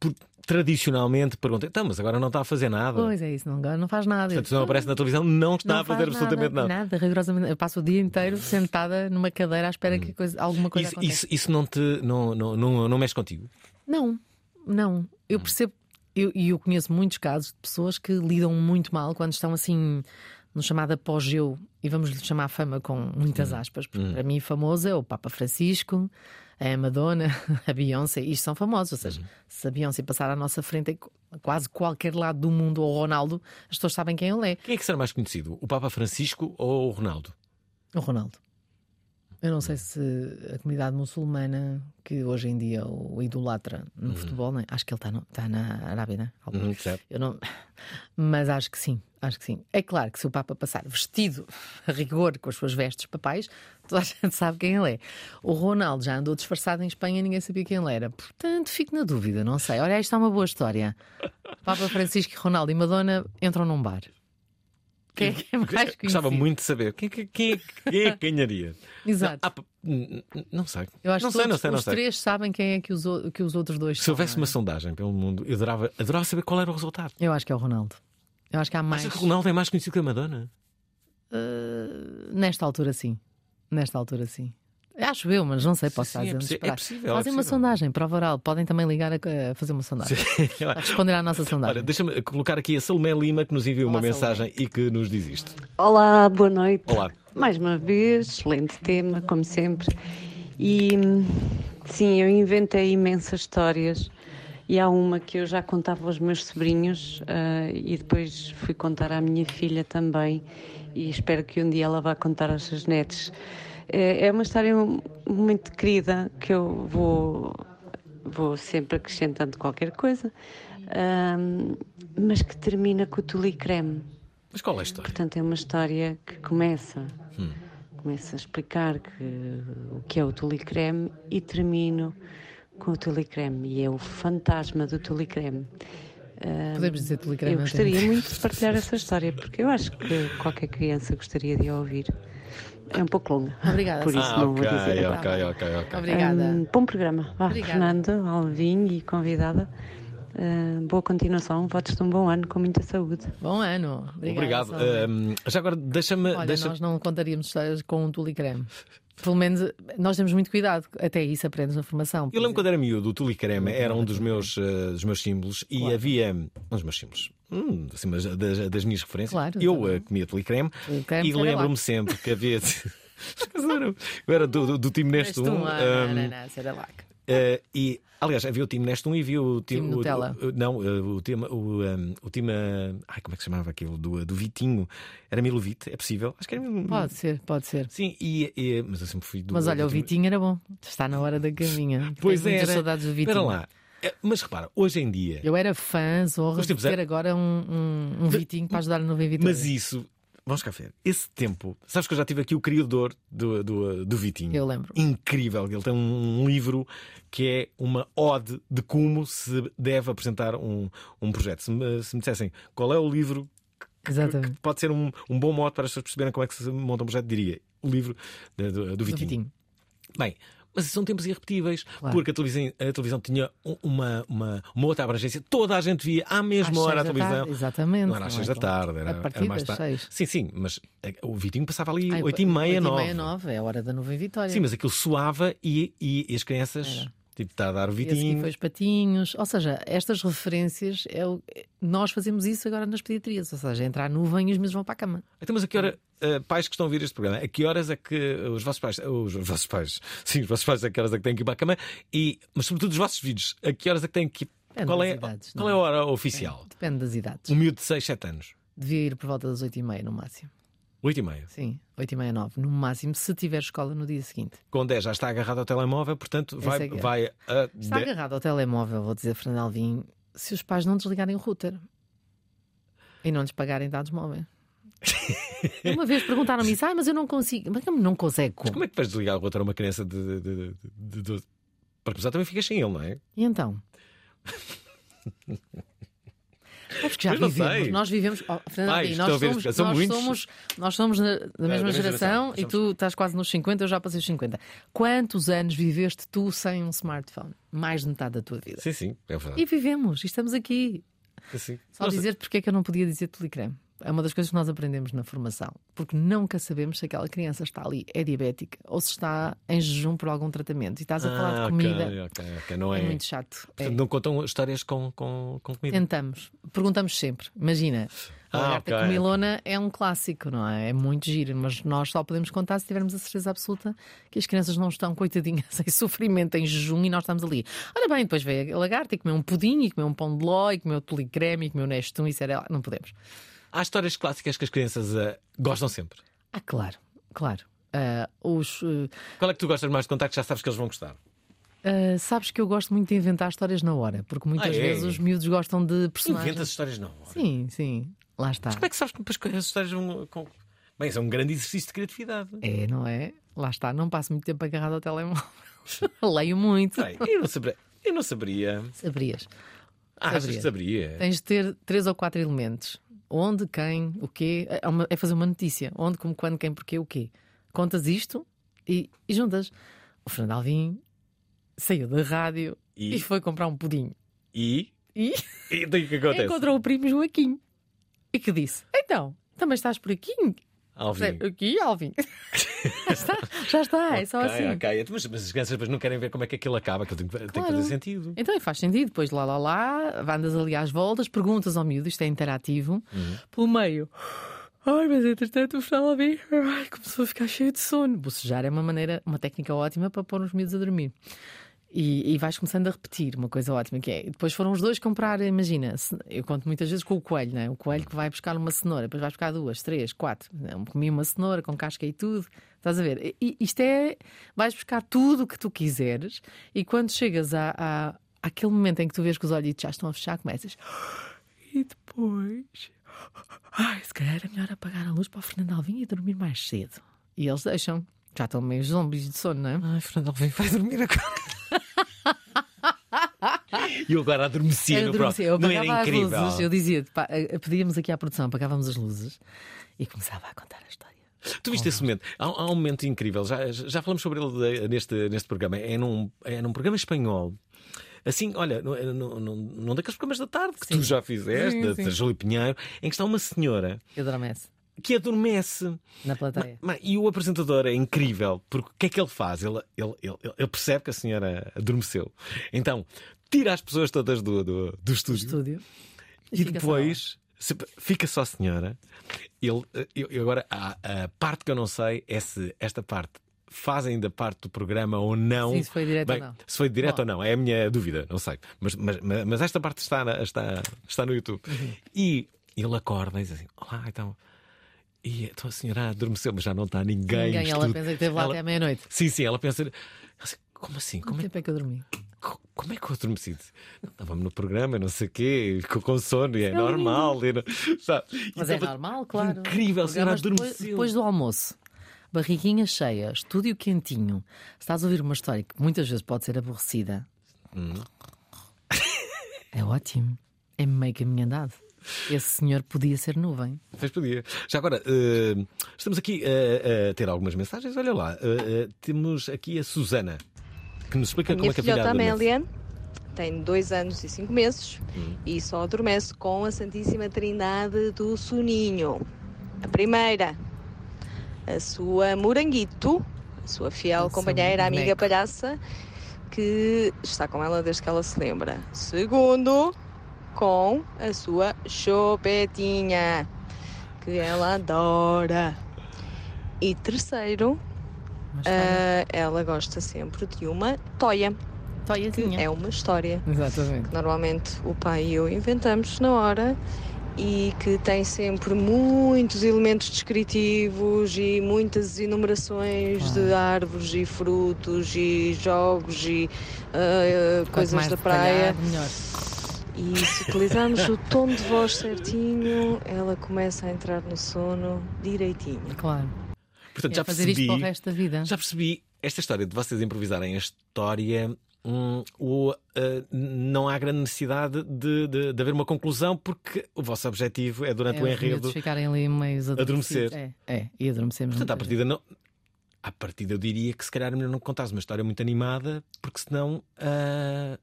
[SPEAKER 4] por- tradicionalmente perguntam: então, mas agora não está a fazer nada.
[SPEAKER 3] Pois é, isso, não, agora não faz nada.
[SPEAKER 4] Portanto, se não aparece na televisão, não está
[SPEAKER 3] Não
[SPEAKER 4] a fazer
[SPEAKER 3] faz
[SPEAKER 4] absolutamente nada.
[SPEAKER 3] Nada, rigorosamente. Eu passo o dia inteiro sentada numa cadeira à espera que coisa- alguma coisa
[SPEAKER 4] Isso,
[SPEAKER 3] aconteça.
[SPEAKER 4] isso, isso não te não, não, não, não mexe contigo?
[SPEAKER 3] Não, não. Eu percebo, eu- e eu, conheço muitos casos de pessoas que lidam muito mal quando estão assim no chamado apogeu, e vamos lhe chamar fama com muitas aspas, porque para mim famoso é o Papa Francisco, a Madonna, a Beyoncé, isto são famosos. Ou seja, se a Beyoncé passar à nossa frente em quase qualquer lado do mundo, ou o Ronaldo, as pessoas sabem quem ele é.
[SPEAKER 4] Quem é que será mais conhecido? O Papa Francisco ou o Ronaldo?
[SPEAKER 3] O Ronaldo. Eu não sei se a comunidade muçulmana que hoje em dia o idolatra no futebol, né? acho que ele está tá na Arábia, né?
[SPEAKER 4] Uhum, certo.
[SPEAKER 3] Eu não... Mas acho que sim, acho que sim. É claro que se o Papa passar vestido a rigor com as suas vestes papais, toda a gente sabe quem ele é. O Ronaldo já andou disfarçado em Espanha e ninguém sabia quem ele era. Portanto, fico na dúvida, não sei. Olha, isto é uma boa história. Papa Francisco, Ronaldo e Madonna entram num bar. Quem é que é mais conhecido?
[SPEAKER 4] Gostava muito de saber. Quem, quem, quem, é que- quem é que ganharia?
[SPEAKER 3] Exato.
[SPEAKER 4] Ah, p- n- n- não sei.
[SPEAKER 3] Eu acho
[SPEAKER 4] não
[SPEAKER 3] que
[SPEAKER 4] sei,
[SPEAKER 3] todos,
[SPEAKER 4] não sei, não
[SPEAKER 3] os
[SPEAKER 4] sei.
[SPEAKER 3] três sabem quem é que os, que os outros dois
[SPEAKER 4] Se
[SPEAKER 3] são.
[SPEAKER 4] houvesse
[SPEAKER 3] não
[SPEAKER 4] uma
[SPEAKER 3] é?
[SPEAKER 4] sondagem pelo mundo, eu adorava, adorava saber qual era o resultado.
[SPEAKER 3] Eu acho que é o Ronaldo. Eu acho que há mais.
[SPEAKER 4] Achas que o Ronaldo é mais conhecido que a Madonna?
[SPEAKER 3] Uh, nesta altura, sim. Nesta altura, sim. Acho eu, mas não sei, posso
[SPEAKER 4] Sim,
[SPEAKER 3] estar
[SPEAKER 4] é
[SPEAKER 3] a
[SPEAKER 4] é possível, é
[SPEAKER 3] Fazem uma
[SPEAKER 4] possível.
[SPEAKER 3] sondagem, prova oral. Podem também ligar a, a fazer uma sondagem. A responder à nossa sondagem.
[SPEAKER 4] Deixa-me colocar aqui a Salomé Lima que nos enviou
[SPEAKER 3] Olá,
[SPEAKER 4] uma mensagem e que nos diz isto.
[SPEAKER 6] Olá, boa noite.
[SPEAKER 4] Olá.
[SPEAKER 6] Mais uma vez, excelente tema, como sempre. E sim, eu inventei imensas histórias. E há uma que eu já contava aos meus sobrinhos ah, e depois fui contar à minha filha também. E espero que um dia ela vá contar aos seus netos. É é uma história muito querida que eu vou, vou sempre acrescentando qualquer coisa, hum, mas que termina com o tule creme.
[SPEAKER 4] Mas qual é a história?
[SPEAKER 6] Portanto, é uma história que começa, começa a explicar que, o que é o tule creme e termino com o tule creme. E é o fantasma do tule creme. Ah,
[SPEAKER 3] Podemos dizer tule creme
[SPEAKER 6] Eu gostaria muito de partilhar essa história, porque eu acho que qualquer criança gostaria de a ouvir. É um pouco longa.
[SPEAKER 3] Obrigada,
[SPEAKER 6] Por isso
[SPEAKER 4] Ah,
[SPEAKER 6] não
[SPEAKER 4] ok,
[SPEAKER 6] vou dizer.
[SPEAKER 4] ok, ok, ok.
[SPEAKER 3] Obrigada.
[SPEAKER 6] Hum, bom programa. Vá,
[SPEAKER 3] Obrigada.
[SPEAKER 6] Fernanda, Alvim e convidada. Ah, boa continuação. Votos de um bom ano com muita saúde.
[SPEAKER 3] Bom ano.
[SPEAKER 4] Obrigado.
[SPEAKER 3] Salomé.
[SPEAKER 4] Hum, já agora deixa-me.
[SPEAKER 3] Olha,
[SPEAKER 4] deixa
[SPEAKER 3] nós não contaríamos histórias com um tule creme. Pelo menos nós temos muito cuidado. Até isso aprendes na formação.
[SPEAKER 4] Eu lembro quando era miúdo, o tule creme era um dos meus, eh, dos meus símbolos e havia. Um dos meus símbolos. Hum, assim, mas das, das minhas referências.
[SPEAKER 3] Claro,
[SPEAKER 4] eu eh, comia tule creme e lembro-me sempre que havia. eu era do, do, do time Neste
[SPEAKER 3] Neste
[SPEAKER 4] 1.
[SPEAKER 3] um, ah, não, não, não, isso era lá.
[SPEAKER 4] Eh, e, aliás, havia o time Neste 1 e havia o time. O-
[SPEAKER 3] Nutella.
[SPEAKER 4] o- não, eh, o time. O, um, o time eh, ai, como é que se chamava aquilo? Do, do Vitinho. Era Milovite, é possível? Acho que era Mil-
[SPEAKER 3] Pode ser, pode ser.
[SPEAKER 4] Sim, e, e- mas eu sempre fui do.
[SPEAKER 3] Mas olha, o Vitinho era bom. Está na hora da caminha.
[SPEAKER 4] Pois
[SPEAKER 3] muitas
[SPEAKER 4] era.
[SPEAKER 3] saudades do Vitinho.
[SPEAKER 4] Espera lá. Eh, Mas repara, hoje em dia.
[SPEAKER 3] Eu era fã, zorra
[SPEAKER 4] Os
[SPEAKER 3] de ter agora um, um, um Vitinho para ajudar no Vitória.
[SPEAKER 4] Mas isso, vamos cá ver, esse tempo, sabes que eu já tive aqui o criador do, do, do Vitinho.
[SPEAKER 3] Eu lembro.
[SPEAKER 4] Incrível, ele tem um livro que é uma ode de como se deve apresentar um, um projeto. Se me, se me dissessem qual é o livro
[SPEAKER 3] Exatamente.
[SPEAKER 4] que pode ser um, um bom modo para as pessoas perceberem como é que se monta um projeto, diria o livro do, do
[SPEAKER 3] Do
[SPEAKER 4] Vitinho.
[SPEAKER 3] Vitinho.
[SPEAKER 4] Bem, mas são tempos irrepetíveis,
[SPEAKER 3] Claro.
[SPEAKER 4] porque a televisão, a televisão tinha um- uma, uma, uma outra abrangência, toda a gente via à mesma
[SPEAKER 3] Às
[SPEAKER 4] hora a televisão.
[SPEAKER 3] tarde, exatamente.
[SPEAKER 4] Não era às seis
[SPEAKER 3] é
[SPEAKER 4] da tarde, era,
[SPEAKER 3] A partir
[SPEAKER 4] era mais
[SPEAKER 3] das
[SPEAKER 4] tarde.
[SPEAKER 3] seis.
[SPEAKER 4] Sim, sim, mas eh, o Vitinho passava ali
[SPEAKER 3] Ai,
[SPEAKER 4] 8 e meia,
[SPEAKER 3] oito
[SPEAKER 4] 9.
[SPEAKER 3] e meia, nove, é a hora da nuvem Vitória.
[SPEAKER 4] Sim, mas aquilo soava e, e, e as crianças,
[SPEAKER 3] Era.
[SPEAKER 4] Tipo, está a dar o
[SPEAKER 3] E
[SPEAKER 4] Vitinho.
[SPEAKER 3] foi os patinhos. Ou seja, estas referências, é o- nós fazemos isso agora nas pediatrias. Ou seja, entra a nuvem e os miúdos vão para a cama.
[SPEAKER 4] Então, mas a que hora, eh, pais que estão a ouvir este programa, a que horas é que os vossos pais, os, os vossos pais, sim, os vossos pais, a que horas é que têm que ir para a cama? E, mas sobretudo os vossos filhos, a que horas é que têm que ir?
[SPEAKER 3] Depende
[SPEAKER 4] Qual é,
[SPEAKER 3] idades,
[SPEAKER 4] qual é
[SPEAKER 3] é?
[SPEAKER 4] a hora oficial?
[SPEAKER 3] Depende das idades.
[SPEAKER 4] Um miúdo de 6, 7 anos.
[SPEAKER 3] Devia ir por volta das 8h30 no máximo.
[SPEAKER 4] 8 e meia.
[SPEAKER 3] Sim, 8h30, 9 no máximo, se tiver escola no dia seguinte.
[SPEAKER 4] Com 10 já está agarrado ao telemóvel, portanto vai,
[SPEAKER 3] é
[SPEAKER 4] vai a.
[SPEAKER 3] Está agarrado ao telemóvel, vou dizer, Fernando Alvim, se os pais não desligarem o router e não lhes pagarem dados móveis. Uma vez perguntaram-me isso, ah, mas eu não consigo. Mas como não consegue?
[SPEAKER 4] Mas
[SPEAKER 3] Como?
[SPEAKER 4] como é que vais desligar o router a uma criança de, de, de, de 12? Para começar, também ficas sem ele, não é?
[SPEAKER 3] E então? É porque já
[SPEAKER 4] não
[SPEAKER 3] vivemos, nós vivemos. Oh, Fernando
[SPEAKER 4] Ai,
[SPEAKER 3] nós somos, nós,
[SPEAKER 4] muitos.
[SPEAKER 3] somos, nós somos na- da mesma
[SPEAKER 4] mesma
[SPEAKER 3] geração,
[SPEAKER 4] geração,
[SPEAKER 3] e
[SPEAKER 4] somos.
[SPEAKER 3] tu estás quase nos 50, eu já passei os 50. Quantos anos viveste tu sem um smartphone? Mais de metade da tua vida.
[SPEAKER 4] Sim, sim, é verdade.
[SPEAKER 3] E vivemos, e estamos aqui.
[SPEAKER 4] Sim.
[SPEAKER 3] Só dizer porque é que eu não podia dizer Tulicreme. É uma das coisas que nós aprendemos na formação. Porque nunca sabemos se aquela criança está ali, é diabética, ou se está em jejum por algum tratamento. E estás a falar
[SPEAKER 4] Ah,
[SPEAKER 3] de
[SPEAKER 4] ok,
[SPEAKER 3] comida.
[SPEAKER 4] ok, ok, não
[SPEAKER 3] É
[SPEAKER 4] é.
[SPEAKER 3] muito chato. É.
[SPEAKER 4] Portanto, não contam histórias com, com, com comida.
[SPEAKER 3] Tentamos. Perguntamos sempre. Imagina, a
[SPEAKER 4] Ah,
[SPEAKER 3] lagarta
[SPEAKER 4] ok.
[SPEAKER 3] comilona é um clássico, não é? É muito giro, mas nós só podemos contar se tivermos a certeza absoluta que as crianças não estão, coitadinhas, em sofrimento, em jejum e nós estamos ali. Ora bem, depois veio a lagarta e comeu um pudim, e comeu um pão de ló, e comeu tulicreme, e comeu nestum e cereal. Não podemos.
[SPEAKER 4] Há histórias clássicas que as crianças ah, gostam sempre.
[SPEAKER 3] Ah, claro, claro. Ah, os, ah,
[SPEAKER 4] Qual é que tu gostas mais de contar que já sabes que eles vão gostar?
[SPEAKER 3] ah, sabes que eu gosto muito de inventar histórias na hora, porque muitas
[SPEAKER 4] Ah, é?
[SPEAKER 3] vezes os miúdos gostam de personagens.
[SPEAKER 4] Inventas histórias não.
[SPEAKER 3] Sim, sim. Lá está.
[SPEAKER 4] Como é que sabes que depois as histórias vão. Com... Bem, isso é um grande exercício de criatividade.
[SPEAKER 3] É, não é? Lá está, não passo muito tempo agarrado ao telemóvel. Leio muito.
[SPEAKER 4] Bem, eu não saberia. Eu não saberia.
[SPEAKER 3] Sabrias.
[SPEAKER 4] Ah, achas que saberia?
[SPEAKER 3] Tens de ter três ou quatro elementos. Onde, quem, o quê. É, uma- é fazer uma notícia. Onde, como, quando, quem, porquê, o quê. Contas isto e, e juntas. O Fernando Alvim saiu da rádio e,
[SPEAKER 4] E?
[SPEAKER 3] foi comprar um pudim.
[SPEAKER 4] E.
[SPEAKER 3] E
[SPEAKER 4] E o que acontece?
[SPEAKER 3] encontrou o primo Joaquim. E que disse: Então, também estás por aqui?
[SPEAKER 4] Alvin.
[SPEAKER 3] Aqui, Alvin. já está, já está, é só assim.
[SPEAKER 4] ok. Mas, mas as crianças depois não querem ver como é que aquilo acaba, que tem, que- tem que
[SPEAKER 3] Claro.
[SPEAKER 4] fazer sentido.
[SPEAKER 3] Então faz sentido, depois lá lá lá, andas ali às voltas, perguntas ao miúdo, isto é interativo, pelo meio. Ai, mas entretanto o Alvim ai, começou a ficar cheio de sono. Bocejar é uma maneira, uma técnica ótima para pôr os miúdos a dormir. E, e vais começando a repetir uma coisa ótima que é. Depois foram os dois comprar, imagina, eu conto muitas vezes com o coelho, não é? O coelho que vai buscar uma cenoura, depois vai buscar duas, três, quatro. Não, comi uma cenoura com casca e tudo. Estás a ver? E, isto é. Vais buscar tudo o que tu quiseres e quando chegas a, a, àquele momento em que tu vês que os olhos já estão a fechar, começas. E depois. Ai, se calhar é melhor apagar a luz para o Fernando Alvim e dormir mais cedo. E eles deixam. Já estão meio zombies de sono, não é?
[SPEAKER 4] Ai, Fernando Alvim vai dormir agora. E eu agora adormecia no
[SPEAKER 3] adormecia.
[SPEAKER 4] próximo.
[SPEAKER 3] Eu
[SPEAKER 4] Não era incrível.
[SPEAKER 3] luzes, eu dizia, pá, eh, pedíamos aqui à produção, apagávamos as luzes e começava a contar a história.
[SPEAKER 4] Tu viste esse momento? Há, há um momento incrível, já, já falamos sobre ele de- neste, neste programa. É num, é num programa espanhol. Assim, olha, num, num, num, num daqueles programas da tarde que tu já fizeste,
[SPEAKER 3] Sim, sim.
[SPEAKER 4] da Júlia Pinheiro, em que está uma senhora
[SPEAKER 3] Eu adormece
[SPEAKER 4] que adormece.
[SPEAKER 3] na plateia.
[SPEAKER 4] Ma- E o apresentador é incrível, porque o que é que ele faz? Ele, ele, ele, ele percebe que a senhora adormeceu. Então, tira as pessoas todas do, do, do estúdio.
[SPEAKER 3] Estúdio.
[SPEAKER 4] E
[SPEAKER 3] só
[SPEAKER 4] depois se- fica só a senhora. Ele, eu, eu agora, a, a parte que eu não sei é se esta parte faz ainda parte do programa ou não.
[SPEAKER 3] Sim, se foi direto
[SPEAKER 4] Bem,
[SPEAKER 3] ou não.
[SPEAKER 4] Se foi direto
[SPEAKER 3] Bom.
[SPEAKER 4] ou não, é a minha dúvida, não sei. Mas, mas, mas esta parte está, na- está, está no YouTube.
[SPEAKER 3] Uhum.
[SPEAKER 4] E ele acorda e diz assim: Olá, então. E então a senhora adormeceu, mas já não está ninguém.
[SPEAKER 3] Ninguém, ela
[SPEAKER 4] estúdio."
[SPEAKER 3] pensa que esteve lá
[SPEAKER 4] Ela-
[SPEAKER 3] até à meia-noite.
[SPEAKER 4] Sim, sim, ela pensa. ela assim, Como assim? Como
[SPEAKER 3] Quanto
[SPEAKER 4] é,
[SPEAKER 3] tempo é que eu dormi?
[SPEAKER 4] Co- como é que eu adormeci? Estava-me no programa, não sei o quê, ficou com sono e é normal. e não- sabe? E
[SPEAKER 3] Mas é
[SPEAKER 4] estava
[SPEAKER 3] normal, claro.
[SPEAKER 4] Incrível, a senhora
[SPEAKER 3] depois, depois do almoço, barriguinha cheia, estúdio quentinho. Estás a ouvir uma história que muitas vezes pode ser aborrecida,
[SPEAKER 4] Hum.
[SPEAKER 3] é ótimo. É meio caminho andado. esse senhor podia ser nuvem.
[SPEAKER 4] Pois podia. Já agora, eh, estamos aqui a, a ter algumas mensagens. Olha lá, eh, eh, temos aqui a Susana, que nos explica
[SPEAKER 7] A
[SPEAKER 4] como
[SPEAKER 7] minha
[SPEAKER 4] é que a filha adormece.
[SPEAKER 7] Amélia tem dois anos e cinco meses
[SPEAKER 4] Hum.
[SPEAKER 7] e só adormece com a Santíssima Trindade do Soninho. A primeira, a sua Moranguito, a sua fiel
[SPEAKER 3] A sua
[SPEAKER 7] companheira, amiga
[SPEAKER 3] boneca.
[SPEAKER 7] palhaça, que está com ela desde que ela se lembra. Segundo, com a sua Chopetinha, que ela adora. E terceiro,
[SPEAKER 3] Uma história.
[SPEAKER 7] ah, ela gosta sempre de uma toia, que
[SPEAKER 3] Toiazinha.
[SPEAKER 7] é uma história.
[SPEAKER 3] Exatamente.
[SPEAKER 7] Normalmente o pai e eu inventamos na hora e que tem sempre muitos elementos descritivos e muitas enumerações de árvores e frutos e jogos e ah,
[SPEAKER 3] Quanto
[SPEAKER 7] coisas
[SPEAKER 3] mais
[SPEAKER 7] da praia.
[SPEAKER 3] detalhado, melhor.
[SPEAKER 7] E se utilizarmos o tom de voz certinho, ela começa a entrar no sono direitinho.
[SPEAKER 3] Claro.
[SPEAKER 4] Portanto,
[SPEAKER 3] É
[SPEAKER 4] já
[SPEAKER 3] fazer
[SPEAKER 4] percebi,
[SPEAKER 3] isto para o resto da vida.
[SPEAKER 4] já percebi esta história de vocês improvisarem a história. hum, o, eh, não há grande necessidade de, de- de haver uma conclusão, porque o vosso objetivo é durante
[SPEAKER 3] é,
[SPEAKER 4] o enredo.
[SPEAKER 3] ficarem ali meio
[SPEAKER 4] Adormecer.
[SPEAKER 3] É, é, e adormecemos.
[SPEAKER 4] Portanto, à partida não. À partida eu diria que se calhar é melhor não contares uma história muito animada, porque senão. ah,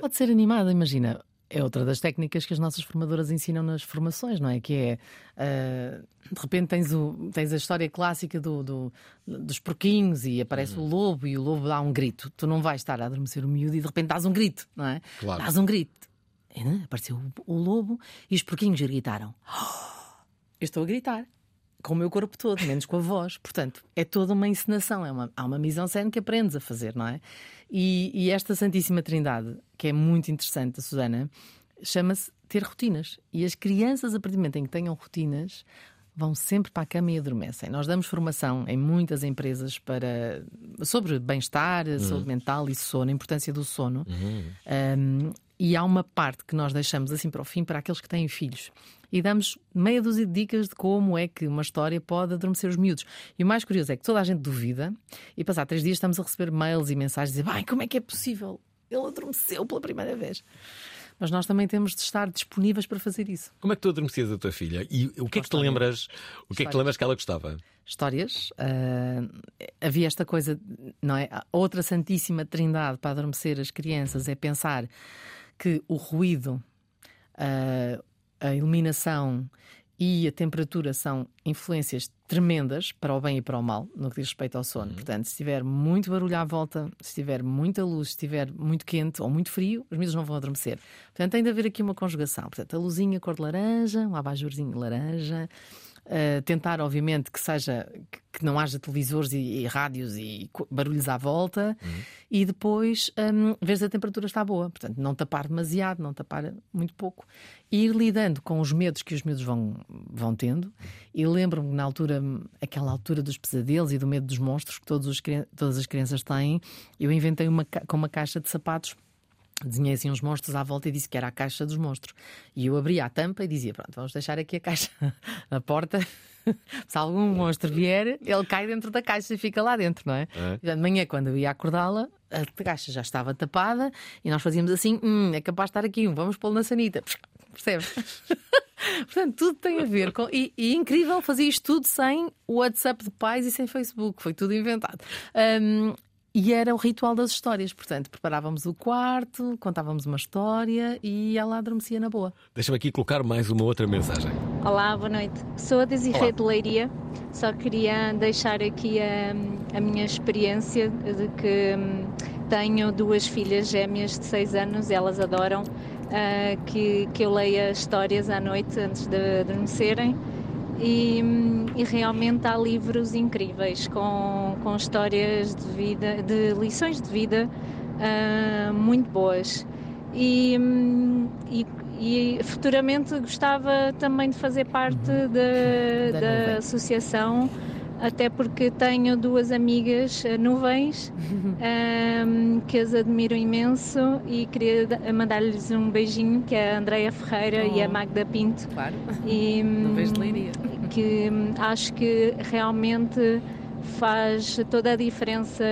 [SPEAKER 3] Pode ser animada, imagina. É outra das técnicas que as nossas formadoras ensinam nas formações, não é? Que é ah, de repente tens, o, tens a história clássica do, do- dos porquinhos e aparece
[SPEAKER 4] Uhum.
[SPEAKER 3] o lobo e o lobo dá um grito. Tu não vais estar a adormecer o miúdo e de repente dás um grito, não é?
[SPEAKER 4] Claro.
[SPEAKER 3] Dás um grito. E, né, Apareceu o, o lobo e os porquinhos gritaram. Eu estou a gritar. Com o meu corpo todo, menos com a voz. Portanto, é toda uma encenação, é uma, há uma mise-en-scène que aprendes a fazer, não é? E, e esta Santíssima Trindade, que é muito interessante, a Susana, chama-se ter rotinas. E as crianças, a partir do momento em que tenham rotinas, vão sempre para a cama e adormecem. Nós damos formação em muitas empresas para sobre bem-estar, saúde mental e sono, a importância do sono. Um, e há uma parte que nós deixamos assim para o fim para aqueles que têm filhos. E damos meia dúzia de dicas de como é que uma história pode adormecer os miúdos. E o mais curioso é que toda a gente duvida, e passar três dias estamos a receber mails e mensagens a dizer: Ai, como é que é possível? Ele adormeceu pela primeira vez. Mas nós também temos de estar disponíveis para fazer isso.
[SPEAKER 4] como é que tu adormecias a tua filha? E o que é que te lembras? O que é que te lembras que ela gostava?
[SPEAKER 3] histórias. ah, havia esta coisa, não é? Outra santíssima trindade para adormecer as crianças é pensar que o ruído, ah, a iluminação e a temperatura são influências tremendas para o bem e para o mal no que diz respeito ao sono. Portanto, se estiver muito barulho à volta, se estiver muita luz, se estiver muito quente ou muito frio, os miúdos não vão adormecer. Portanto, tem de haver aqui uma conjugação. Portanto, a luzinha cor de laranja, um abajurzinho laranja, Uh, tentar, obviamente, que seja que, não haja televisores e, e rádios e barulhos à volta e depois um, ver se a temperatura está boa. Portanto, não tapar demasiado, não tapar muito pouco. E ir lidando com os medos que os medos vão, vão tendo. E lembro-me que na altura, aquela altura dos pesadelos e do medo dos monstros que todos os, todas as crianças têm, eu inventei uma, com uma caixa de sapatos Desenhei assim uns monstros à volta e disse que era a caixa dos monstros. E eu abria a tampa e dizia: Pronto, vamos deixar aqui a caixa na porta. Se algum monstro vier, ele cai dentro da caixa e fica lá dentro, não é? E, De manhã, quando eu ia acordá-la, a caixa já estava tapada e nós fazíamos assim: Hum, é capaz de estar aqui um, vamos pô-lo na sanita. Percebes? Portanto, tudo tem a ver com. E, e incrível fazer isto tudo sem o WhatsApp de pais e sem Facebook, foi tudo inventado. Hum, e era o ritual das histórias, portanto, preparávamos o quarto, contávamos uma história e ela adormecia na boa.
[SPEAKER 4] Deixa-me aqui colocar mais uma outra mensagem.
[SPEAKER 8] Olá, boa noite. Sou a Desirê de Leiria. Só queria deixar aqui a, a minha experiência de que hum, tenho duas filhas gêmeas de 6 anos, elas adoram ah, que, que eu leia histórias à noite antes de adormecerem. E, e realmente há livros incríveis com, com histórias de vida, de lições de vida ah, muito boas. E, e, e futuramente gostava também de fazer parte da,
[SPEAKER 3] Da
[SPEAKER 8] da
[SPEAKER 3] nuvem.
[SPEAKER 8] associação, até porque tenho duas amigas eh, nuvens ahm, que as admiro imenso e queria da- mandar-lhes um beijinho, que é a Andreia Ferreira e a
[SPEAKER 3] Oh.
[SPEAKER 8] Magda Pinto.
[SPEAKER 3] Claro.
[SPEAKER 8] E,
[SPEAKER 3] vejo de
[SPEAKER 8] hum,
[SPEAKER 3] leiria.
[SPEAKER 8] que hum, acho que realmente faz toda a diferença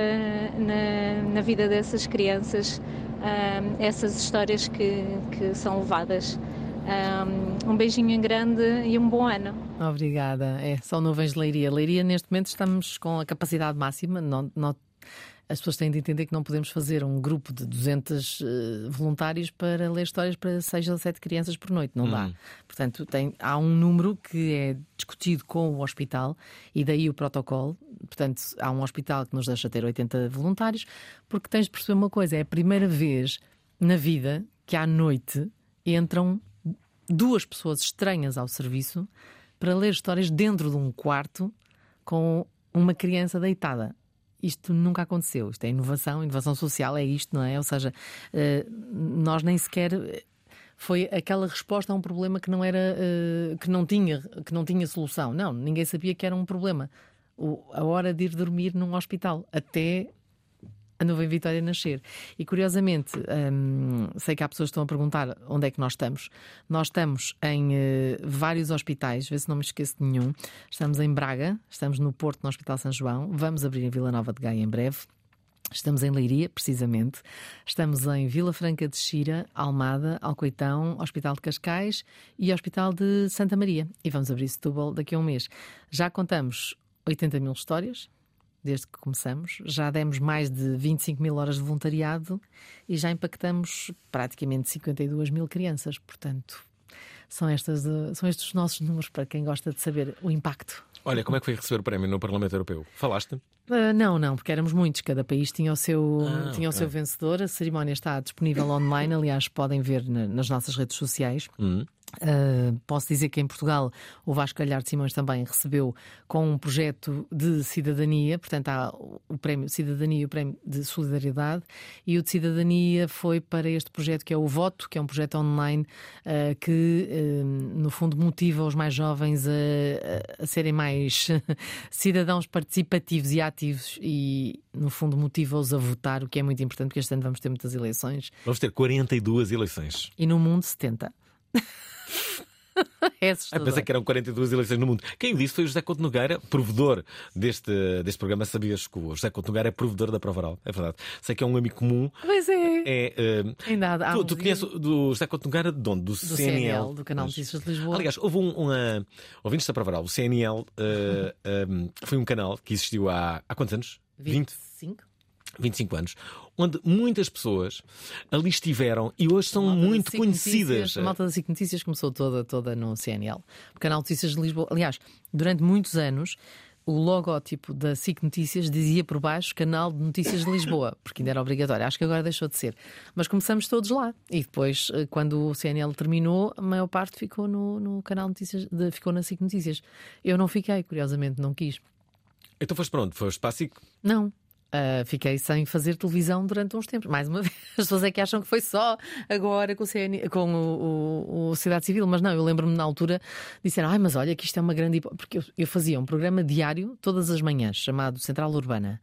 [SPEAKER 8] na, na vida dessas crianças, hum, essas histórias que, que são levadas. Um, um beijinho grande e um bom ano.
[SPEAKER 3] Obrigada. É, são nuvens de Leiria. Leiria, neste momento, estamos com a capacidade máxima. Não, não- as pessoas têm de entender que não podemos fazer um grupo de 200 eh, voluntários para ler histórias para 6 ou 7 crianças por noite. Não dá. Portanto, tem, há um número que é discutido com o hospital e daí o protocolo. Portanto, há um hospital que nos deixa ter 80 voluntários, porque tens de perceber uma coisa: é a primeira vez na vida que à noite entram duas pessoas estranhas ao serviço para ler histórias dentro de um quarto com uma criança deitada. Isto nunca aconteceu. Isto é inovação, inovação social é isto, não é? Ou seja, eh, nós nem sequer eh, foi aquela resposta a um problema que não era eh, que não tinha que não tinha solução. Não, ninguém sabia que era um problema. A hora de ir dormir num hospital até a nuvem Vitória nascer. E curiosamente, hum, sei que há pessoas que estão a perguntar onde é que nós estamos. Nós estamos em eh, vários hospitais, vê se não me esqueço de nenhum. Estamos em Braga, estamos no Porto, no Hospital São João, vamos abrir em Vila Nova de Gaia em breve. Estamos em Leiria, precisamente. Estamos em Vila Franca de Xira, Almada, Alcoitão, Hospital de Cascais e Hospital de Santa Maria. E vamos abrir Setúbal daqui a um mês. Já contamos 80 mil histórias, desde que começamos. Já demos mais de 25 mil horas de voluntariado e já impactamos praticamente 52 mil crianças. Portanto, são, estas, eh, são estes os nossos números para quem gosta de saber o impacto.
[SPEAKER 4] Olha, como é que foi receber o prémio no Parlamento Europeu? Falaste?
[SPEAKER 3] Uh, não, não, porque éramos muitos, cada país tinha o seu,
[SPEAKER 4] Ah,
[SPEAKER 3] tinha o
[SPEAKER 4] ok.
[SPEAKER 3] seu vencedor. A cerimónia está disponível online, aliás, podem ver na- nas nossas redes sociais.
[SPEAKER 4] Hum.
[SPEAKER 3] Uh, posso dizer que em Portugal o Vasco Calhar de Simões também recebeu com um projeto de cidadania, portanto há o prémio de cidadania e o prémio de solidariedade, e o de cidadania foi para este projeto que é o Voto, que é um projeto online uh, que uh, no fundo motiva os mais jovens a- a serem mais cidadãos participativos e ativos e no fundo motiva-os a votar, o que é muito importante porque este ano vamos ter muitas eleições
[SPEAKER 4] Vamos ter 42 eleições.
[SPEAKER 3] e no mundo 70. é
[SPEAKER 4] Ah, pensei que eram 42 eleições no mundo. Quem o disse foi o José Couto Nogueira, provedor deste, deste programa. Sabias que o José Couto Nogueira é provedor da Prova Oral. É verdade. Sei que é um amigo comum.
[SPEAKER 3] Pois é.
[SPEAKER 4] É, eh,
[SPEAKER 3] Ainda há
[SPEAKER 4] tu,
[SPEAKER 3] uns
[SPEAKER 4] tu conheces o- do José Couto Nogueira de onde? Do,
[SPEAKER 3] do CNL, do Canal Notícias de Lisboa.
[SPEAKER 4] Aliás, houve um. um uh, ouvintes da Prova Oral, o CNL eh, um, foi um canal que existiu há, há quantos anos? 20?
[SPEAKER 3] 25?
[SPEAKER 4] 25 anos, onde muitas pessoas ali estiveram e hoje são muito
[SPEAKER 3] SIC
[SPEAKER 4] conhecidas.
[SPEAKER 3] Notícias, a malta da SIC Notícias começou toda, toda no CNL. O Canal Notícias de Lisboa. Aliás, durante muitos anos. O logótipo da SIC Notícias dizia por baixo Canal de Notícias de Lisboa, porque ainda era obrigatório. Acho que agora deixou de ser. Mas começamos todos lá. E depois, eh, quando o CNL terminou, a maior parte ficou no, no Canal Notícias, de- ficou na SIC Notícias. Eu não fiquei, curiosamente, não quis.
[SPEAKER 4] Então foste pronto, foste para a SIC.
[SPEAKER 3] Não. Ah, fiquei sem fazer televisão durante uns tempos. Mais uma vez, as pessoas é que acham que foi só agora com o, CN, com o, o, o Cidade Civil, mas não, eu lembro-me na altura, disseram, ai, mas olha que isto é uma grande hipótese. Porque eu, eu fazia um programa diário, todas as manhãs, chamado Central Urbana.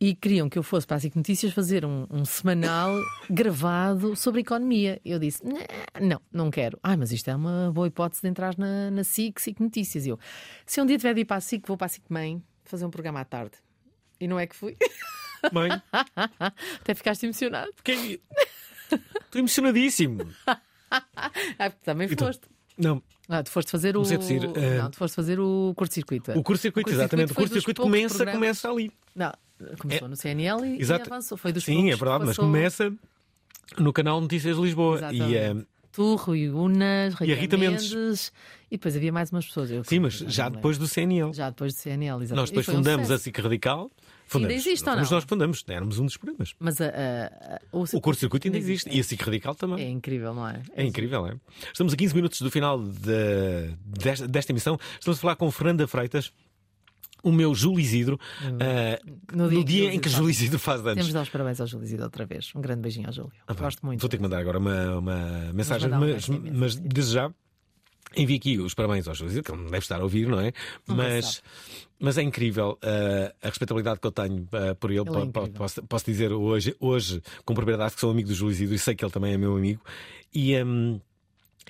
[SPEAKER 3] E queriam que eu fosse para a SIC Notícias fazer um, um semanal gravado sobre economia. Eu disse: "Nah, não, não quero. Ai, mas isto é uma boa hipótese de entrar na, na SIC, SIC Notícias. E eu, se um dia tiver de ir para a SIC, vou para a SIC Mãe fazer um programa à tarde. E não é que fui.
[SPEAKER 4] Mãe,
[SPEAKER 3] Até ficaste emocionado.
[SPEAKER 4] quem... estou emocionadíssimo.
[SPEAKER 3] Ah, também
[SPEAKER 4] Então,
[SPEAKER 3] foste.
[SPEAKER 4] Não,
[SPEAKER 3] Ah, tu foste fazer o.
[SPEAKER 4] Comecei a tossir, eh,
[SPEAKER 3] Não, tu foste fazer o curto-circuito.
[SPEAKER 4] o curto-circuito, exatamente. O curto-circuito começa,
[SPEAKER 3] programas-
[SPEAKER 4] começa ali.
[SPEAKER 3] Não, começou no CNL e, e
[SPEAKER 4] Exato.
[SPEAKER 3] avançou. Foi dos
[SPEAKER 4] Sim, é verdade, mas começa no canal Notícias de Lisboa. E,
[SPEAKER 3] Exatamente. Tu, Rui Unas,
[SPEAKER 4] E a Rita Mendes.
[SPEAKER 3] E depois havia mais umas pessoas. Eu,
[SPEAKER 4] sim, mas
[SPEAKER 3] já
[SPEAKER 4] depois do CNL.
[SPEAKER 3] Já depois do CNL, exatamente.
[SPEAKER 4] Nós depois
[SPEAKER 3] E foi um
[SPEAKER 4] fundamos a. SIC Radical. Fundamos.
[SPEAKER 3] existe ou não?
[SPEAKER 4] nós que fundamos, éramos um dos programas.
[SPEAKER 3] Mas a, a- a- o,
[SPEAKER 4] O curto-circuito ainda existe. E a SIC Radical também.
[SPEAKER 3] É incrível, não é?
[SPEAKER 4] É incrível, é? Estamos a 15 minutos do final de- desta, desta emissão. Estamos a falar com Fernanda Freitas, o meu Júlio Isidro, ah,
[SPEAKER 3] No
[SPEAKER 4] no
[SPEAKER 3] dia
[SPEAKER 4] dia,
[SPEAKER 3] que
[SPEAKER 4] em que
[SPEAKER 3] Júlio
[SPEAKER 4] Isidro faz anos.
[SPEAKER 3] Temos de dar os parabéns ao Júlio Isidro outra vez. Um grande beijinho ao Júlio.
[SPEAKER 4] Ah,
[SPEAKER 3] Gosto muito.
[SPEAKER 4] Vou ter que mandar agora uma, uma mensagem,
[SPEAKER 3] um
[SPEAKER 4] mas, mas desde já envio aqui os parabéns ao Júlio Isidro, que ele não deve estar a ouvir, não é?
[SPEAKER 3] Se
[SPEAKER 4] Mas, mas é incrível ah, a respeitabilidade que eu tenho ah, por ele.
[SPEAKER 3] Ele é
[SPEAKER 4] posso, posso dizer hoje, hoje, com propriedade, que sou amigo do Júlio Isidro e sei que ele também é meu amigo. E. hum,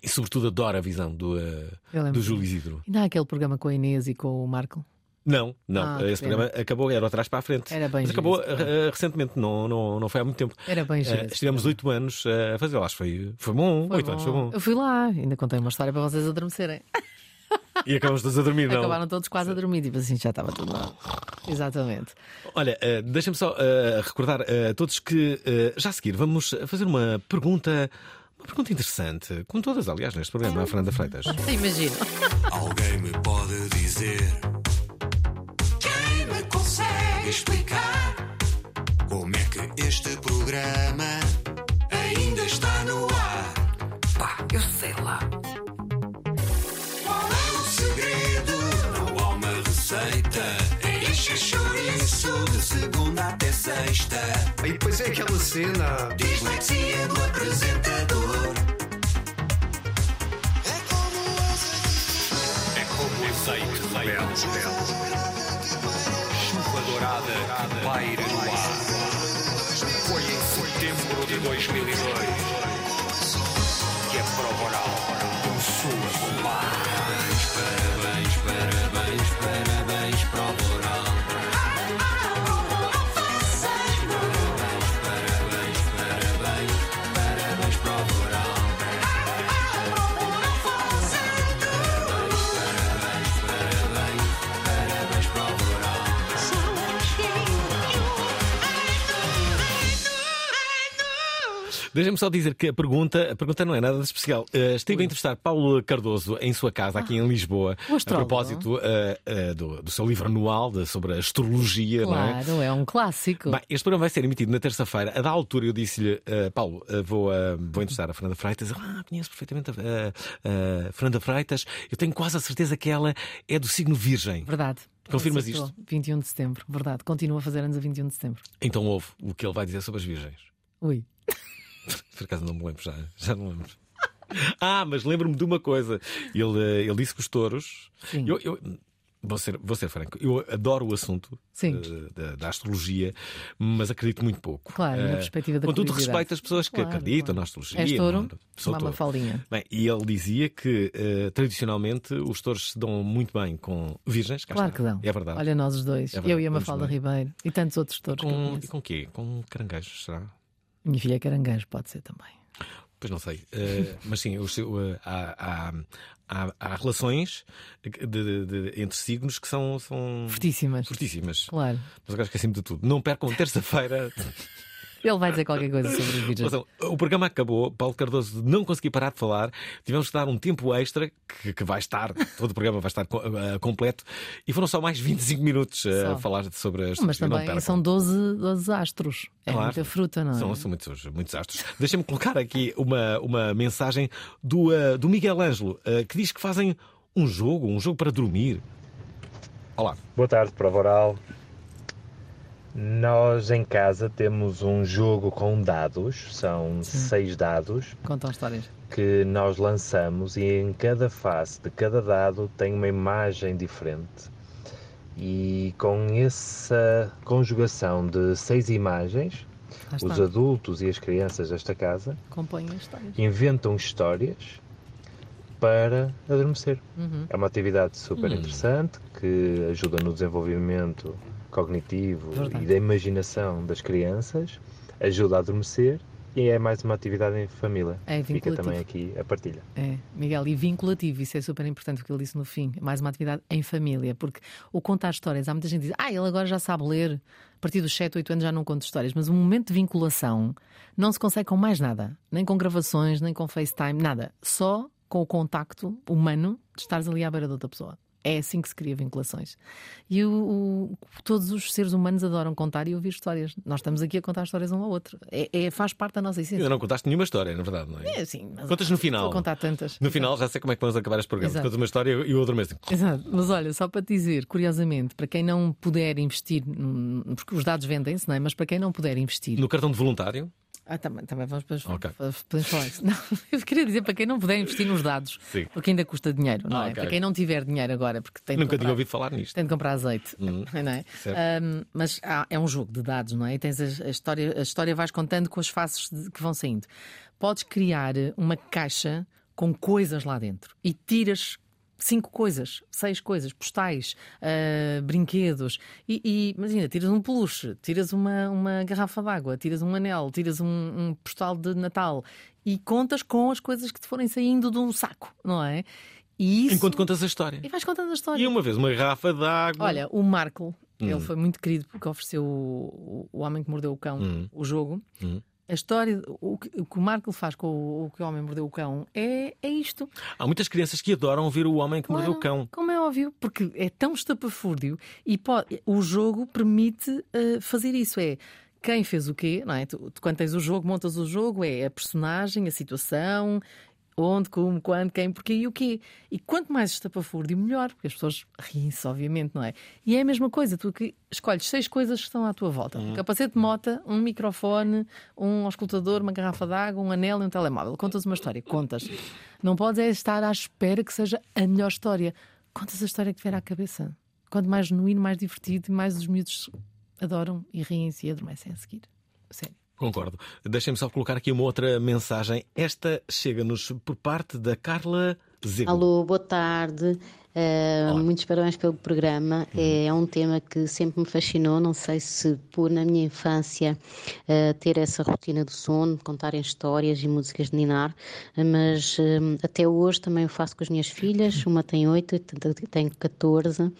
[SPEAKER 4] e sobretudo adoro a visão do,
[SPEAKER 3] é
[SPEAKER 4] do Júlio. Isidro.
[SPEAKER 3] Ainda há aquele programa com a Inês e com o Marco.
[SPEAKER 4] Não, não.
[SPEAKER 3] Ah,
[SPEAKER 4] Esse
[SPEAKER 3] pena.
[SPEAKER 4] programa acabou, era atrás para a frente.
[SPEAKER 3] Era bem
[SPEAKER 4] Mas acabou eh, recentemente, não, não, não foi há muito tempo.
[SPEAKER 3] Era bem giro esse
[SPEAKER 4] Estivemos oito anos a fazer, acho que foi, foi bom. Oito anos foi bom.
[SPEAKER 3] Eu fui lá, ainda contei uma história para vocês adormecerem.
[SPEAKER 4] E acabamos todos a dormir, não?
[SPEAKER 3] Acabaram todos quase a dormir, tipo assim, já estava tudo lá. Exatamente.
[SPEAKER 4] Olha, eh, deixa-me só eh, recordar a todos que já a seguir vamos fazer uma pergunta, uma pergunta interessante, como todas, aliás, neste programa, a Fernanda Freitas.
[SPEAKER 3] Imagino.
[SPEAKER 9] Alguém me pode dizer explicar Como é que este programa Ainda está no ar. Pá, eu sei lá. Qual é o segredo? Não há uma receita. É encher chouriço De segunda até sexta.
[SPEAKER 10] E depois é aquela cena.
[SPEAKER 9] Dislexia do apresentador.
[SPEAKER 10] É como o azeite rebelde. Chuva dourada que paira no ar. Foi em setembro de 2002 que a prova oral
[SPEAKER 4] Deixa-me só dizer que a pergunta, a pergunta não é nada de especial. Eh, estive a entrevistar Paulo Cardoso em sua casa, aqui em Lisboa,
[SPEAKER 3] o
[SPEAKER 4] a propósito eh, eh, do, do seu livro anual de- sobre a astrologia, não é?
[SPEAKER 3] Claro, é um clássico.
[SPEAKER 4] Bem, este programa vai ser emitido na terça-feira. A da altura eu disse-lhe, Paulo, vou, vou entrevistar a Fernanda Freitas. Ah, conheço perfeitamente a, Fernanda Freitas. Eu tenho quase a certeza que ela é do signo Virgem.
[SPEAKER 3] Verdade.
[SPEAKER 4] Confirmas isto?
[SPEAKER 3] 21 de setembro, verdade. Continua a fazer anos a 21 de setembro.
[SPEAKER 4] Então ouve o que ele vai dizer sobre as Virgens.
[SPEAKER 3] Ui.
[SPEAKER 4] Por acaso não me lembro já, já não lembro. Ah, mas lembro-me de uma coisa. Ele, eh, ele disse que os touros.
[SPEAKER 3] Sim.
[SPEAKER 4] Eu, eu- vou, ser, vou ser franco, eu adoro o assunto eh, da, da astrologia, mas acredito muito pouco.
[SPEAKER 3] Claro, na
[SPEAKER 4] Eh,
[SPEAKER 3] perspectiva da
[SPEAKER 4] Com todo respeito às pessoas que
[SPEAKER 3] Claro,
[SPEAKER 4] acreditam
[SPEAKER 3] claro.
[SPEAKER 4] na astrologia.
[SPEAKER 3] És touro?
[SPEAKER 4] não- Sou
[SPEAKER 3] Uma
[SPEAKER 4] touro.
[SPEAKER 3] mafaldinha.
[SPEAKER 4] Bem, e ele dizia que eh, tradicionalmente os touros se dão muito bem com virgens.
[SPEAKER 3] Claro que dão.
[SPEAKER 4] É verdade.
[SPEAKER 3] Olha, nós os dois.
[SPEAKER 4] É
[SPEAKER 3] Eu e a Mafalda. Ribeiro. E tantos outros touros que eu
[SPEAKER 4] Com,
[SPEAKER 3] conheço.
[SPEAKER 4] com quê? Com caranguejos, será?
[SPEAKER 3] Minha filha é caranguejo, pode ser também.
[SPEAKER 4] Pois não sei. Eh, mas sim, os- há, há- há- há relações de- de- de- entre signos que são, são
[SPEAKER 3] Fortíssimas.
[SPEAKER 4] fortíssimas.
[SPEAKER 3] Claro.
[SPEAKER 4] Mas agora esqueci-me de tudo. Não percam terça-feira.
[SPEAKER 3] Ele vai dizer qualquer coisa sobre os vídeos.
[SPEAKER 4] Atenção, o programa acabou, Paulo Cardoso não conseguiu parar de falar, tivemos que dar um tempo extra, que, que vai estar, todo o programa vai estar eh, completo, e foram só mais 25 minutos
[SPEAKER 3] Só.
[SPEAKER 4] a falar sobre as
[SPEAKER 3] Mas também são 12, 12 astros. É
[SPEAKER 4] Claro.
[SPEAKER 3] muita fruta, não é?
[SPEAKER 4] São, são muitos, muitos astros. Deixa-me colocar aqui uma, uma mensagem do, eh, do Miguel Ângelo, que diz que fazem um jogo, um jogo para dormir. Olá.
[SPEAKER 11] Boa tarde, Prova Oral. Nós em casa temos um jogo com dados, são seis dados
[SPEAKER 3] Contam histórias.
[SPEAKER 11] que nós lançamos e em cada face de cada dado tem uma imagem diferente. E com essa conjugação de seis imagens, os adultos e as crianças desta casa
[SPEAKER 3] histórias.
[SPEAKER 11] inventam histórias para adormecer.
[SPEAKER 3] Uhum.
[SPEAKER 11] É uma atividade super
[SPEAKER 4] Hum.
[SPEAKER 11] interessante que ajuda no desenvolvimento cognitivo
[SPEAKER 3] Verdade.
[SPEAKER 11] e da imaginação das crianças, ajuda a adormecer e é mais uma atividade em família.
[SPEAKER 3] É
[SPEAKER 11] Fica também aqui a partilha.
[SPEAKER 3] É, Miguel, e vinculativo, isso é super importante o que ele disse no fim. Mais uma atividade em família, porque o contar histórias, há muita gente que diz, ah, ele agora já sabe ler, a partir dos 7, 8 anos já não conta histórias, mas o momento de vinculação não se consegue com mais nada, nem com gravações, nem com FaceTime, nada. Só com o contacto humano de estares ali à beira de outra pessoa. É assim que se cria vinculações. E o- o- todos os seres humanos adoram contar e ouvir histórias. Nós estamos aqui a contar histórias um ao outro. É, é- faz parte da nossa essência.
[SPEAKER 4] Ainda não contaste nenhuma história, na verdade, não é?
[SPEAKER 3] É mas
[SPEAKER 4] Contas no final.
[SPEAKER 3] Vou contar tantas.
[SPEAKER 4] No final já sei como é que vamos acabar este programa.
[SPEAKER 3] Exato.
[SPEAKER 4] Contas uma história e o outro mesmo.
[SPEAKER 3] Exato, mas olha, só para te dizer, curiosamente, para quem não puder investir, porque os dados vendem-se, não é? Mas para quem não puder investir.
[SPEAKER 4] No cartão de voluntário?
[SPEAKER 3] Ah, também, também vamos para
[SPEAKER 4] Ok.
[SPEAKER 3] podemos falar isso. Não, eu queria dizer para quem não puder investir nos dados,
[SPEAKER 4] Sim.
[SPEAKER 3] porque ainda custa dinheiro, não
[SPEAKER 4] Ah,
[SPEAKER 3] é?
[SPEAKER 4] ok.
[SPEAKER 3] Para quem não tiver dinheiro agora, porque tem
[SPEAKER 4] Nunca
[SPEAKER 3] comprar,
[SPEAKER 4] tinha ouvido falar nisto.
[SPEAKER 3] tem de comprar azeite,
[SPEAKER 4] Uhum.
[SPEAKER 3] não é? Ahm, mas é um jogo de dados, não é? E tens a, a história, a história vais contando com as faces de- que vão saindo. Podes criar uma caixa com coisas lá dentro e tiras cinco coisas, seis coisas, postais, ah, brinquedos, e, e imagina, tiras um peluche, tiras uma, uma garrafa d'água, tiras um anel, tiras um, um postal de Natal e contas com as coisas que te forem saindo de um saco, não é? E isso...
[SPEAKER 4] Enquanto contas a história.
[SPEAKER 3] E vais contando a história.
[SPEAKER 4] E uma vez uma garrafa de água.
[SPEAKER 3] Olha, o Marco,
[SPEAKER 4] Hum.
[SPEAKER 3] ele foi muito querido porque ofereceu o, o Homem que Mordeu o Cão,
[SPEAKER 4] Hum.
[SPEAKER 3] o jogo.
[SPEAKER 4] Hum.
[SPEAKER 3] A história, o que, o que o Marco faz com o, o que o Homem Mordeu o Cão é, é isto.
[SPEAKER 4] Há muitas crianças que adoram ouvir o homem que mordeu o cão.
[SPEAKER 3] Como é óbvio, porque é tão estapafúrdio e pode- o jogo permite eh, fazer isso. É quem fez o quê, não é? Tu, tu, quando tens o jogo, montas o jogo, é a personagem, a situação, onde, como, quando, quem, porquê e o quê. E quanto mais estapafúrdio, melhor, porque as pessoas riem-se, obviamente, não é? E é a mesma coisa, tu que escolhes seis coisas que estão à tua volta: um capacete de mota, um microfone, um auscultador, uma garrafa de água, um anel e um telemóvel. Contas uma história, contas. Não podes é estar à espera que seja a melhor história. Contas a história que vier à cabeça. Quanto mais genuíno, mais divertido e mais os miúdos adoram e riem-se e adormecem a seguir. Sério.
[SPEAKER 4] Concordo. Deixem-me só colocar aqui uma outra mensagem. Esta chega-nos por parte da Carla Zego.
[SPEAKER 12] Alô, boa tarde. Uh, muitos parabéns pelo programa. É um tema que sempre me fascinou. Não sei se por na minha infância uh, ter essa rotina do sono, contarem histórias e músicas de ninar, mas um, até hoje também o faço com as minhas filhas. Uma tem 8, outra tem 14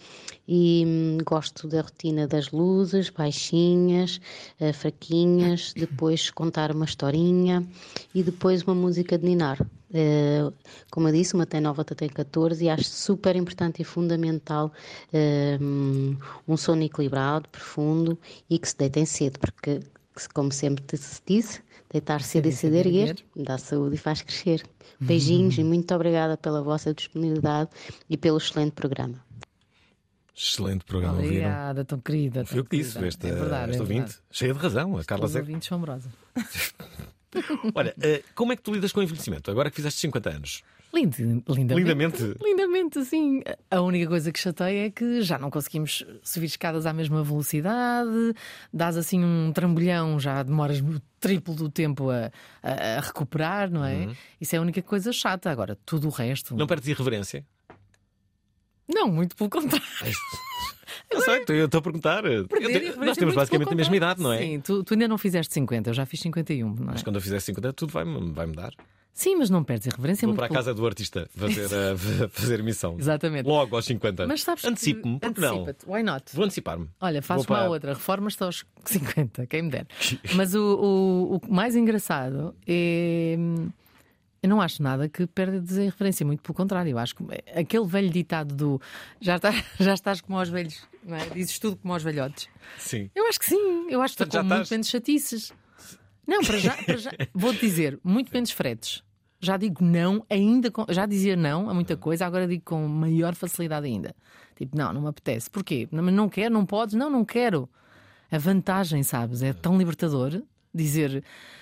[SPEAKER 12] e hum, gosto da rotina das luzes, baixinhas, uh, fraquinhas, depois contar uma historinha e depois uma música de ninar. Uh, como eu disse, uma tem 9, outra tem 14 e acho super importante e fundamental uh, um sono equilibrado, profundo e que se deitem cedo, porque, como sempre te- se disse, deitar cedo e cedo erguer dá saúde e faz crescer. Beijinhos e muito obrigada pela vossa disponibilidade e pelo excelente programa.
[SPEAKER 4] Excelente programa, ouviram?
[SPEAKER 3] Obrigada, tão querida.
[SPEAKER 4] Foi o que disse, esta,
[SPEAKER 3] é verdade,
[SPEAKER 4] esta
[SPEAKER 3] é
[SPEAKER 4] ouvinte. Cheia de razão, a Carla Zego.
[SPEAKER 3] ouvintes são amorosa.
[SPEAKER 4] Olha, eh, como é que tu lidas com o envelhecimento? Agora que fizeste 50 anos.
[SPEAKER 3] Lindo, lindamente.
[SPEAKER 4] Lindamente?
[SPEAKER 3] Lindamente, sim. A única coisa que chateia é que já não conseguimos subir escadas à mesma velocidade, dás assim um trambolhão, já demoras o triplo do tempo a, a- a recuperar, não é?
[SPEAKER 4] Uhum.
[SPEAKER 3] Isso é a única coisa chata. Agora, tudo o resto.
[SPEAKER 4] Não perdes irreverência?
[SPEAKER 3] Não, muito pelo contrário.
[SPEAKER 4] Eu sei, eu estou a perguntar.
[SPEAKER 3] Perder
[SPEAKER 4] Nós temos basicamente a mesma idade, não é?
[SPEAKER 3] Sim, tu, tu ainda não fizeste 50, eu já fiz 51, não é?
[SPEAKER 4] Mas quando eu fizer 50, tudo vai, vai mudar.
[SPEAKER 3] Sim, mas não perdes irreverência.
[SPEAKER 4] Vou
[SPEAKER 3] muito
[SPEAKER 4] para a casa do artista fazer, a, fazer emissão.
[SPEAKER 3] Exatamente.
[SPEAKER 4] Logo aos 50.
[SPEAKER 3] Mas sabes
[SPEAKER 4] Antecipo-me, porque não?
[SPEAKER 3] Why not?
[SPEAKER 4] Vou antecipar-me.
[SPEAKER 3] Olha, faço
[SPEAKER 4] Vou
[SPEAKER 3] uma
[SPEAKER 4] para-
[SPEAKER 3] outra, reformas-te aos 50, quem me der. Mas o, o, o mais engraçado é. Eu não acho nada que perda de referência, muito pelo contrário. Eu acho que aquele velho ditado do já, está, já estás como aos velhos, não é? dizes tudo como aos velhotes.
[SPEAKER 4] Sim.
[SPEAKER 3] Eu acho que sim, eu acho que estou com muito menos chatices. Não, para já, para já vou-te dizer, muito menos fretes. Já digo não, ainda com- já dizia não a muita coisa, agora digo com maior facilidade ainda. Tipo, não, não me apetece. Porquê? Não, não quero, não podes, não, não quero. A vantagem, sabes, é tão libertador dizer "Ah,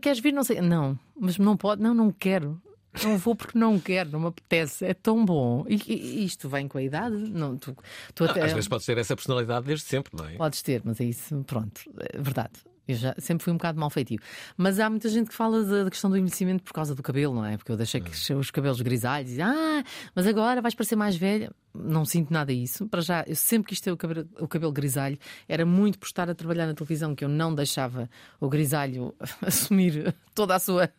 [SPEAKER 3] queres vir? Não sei. Não, mas não pode, não, não quero. Não vou porque não quero, não me apetece. É tão bom. E, e- isto vem com a idade. Não, tu, tu até-
[SPEAKER 4] Às vezes podes ter essa personalidade desde sempre, não é?
[SPEAKER 3] Podes ter, mas é isso, pronto, é verdade. Eu já sempre fui um bocado mal feitio. Mas há muita gente que fala da, questão do envelhecimento por causa do cabelo, não é? Porque eu deixei
[SPEAKER 4] Hum.
[SPEAKER 3] crescer os cabelos grisalhos e ah, mas agora vais parecer mais velha. Não sinto nada isso. Para já, eu sempre quis ter o cabelo, o cabelo grisalho. Era muito por estar a trabalhar na televisão que eu não deixava o grisalho assumir toda a sua,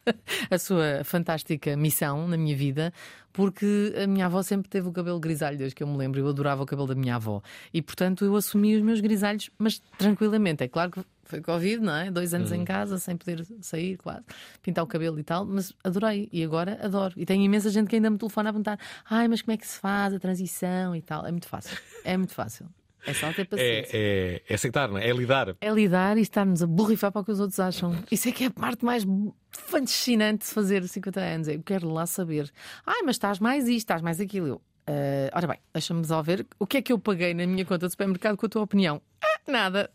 [SPEAKER 3] a sua fantástica missão na minha vida. Porque a minha avó sempre teve o cabelo grisalho, desde que eu me lembro. Eu adorava o cabelo da minha avó. E portanto eu assumi os meus grisalhos, mas tranquilamente. É claro que foi Covid, não é? Dois anos
[SPEAKER 4] Uhum.
[SPEAKER 3] em casa, sem poder sair, quase, pintar o cabelo e tal, mas adorei e agora adoro. E tenho imensa gente que ainda me telefona a perguntar: ai, mas como é que se faz a transição e tal? É muito fácil, é muito fácil. É só ter paciência.
[SPEAKER 4] É, é, é aceitar, não é? É lidar.
[SPEAKER 3] É lidar e estar-nos a borrifar para o que os outros acham. Isso é que é a parte mais fascinante de fazer 50 anos. Eu quero lá saber. Ai, mas estás mais isto, estás mais aquilo. Eu, "Ah, ora bem, deixa-me resolver. O que é que eu paguei na minha conta de supermercado com a tua opinião? Ah, nada.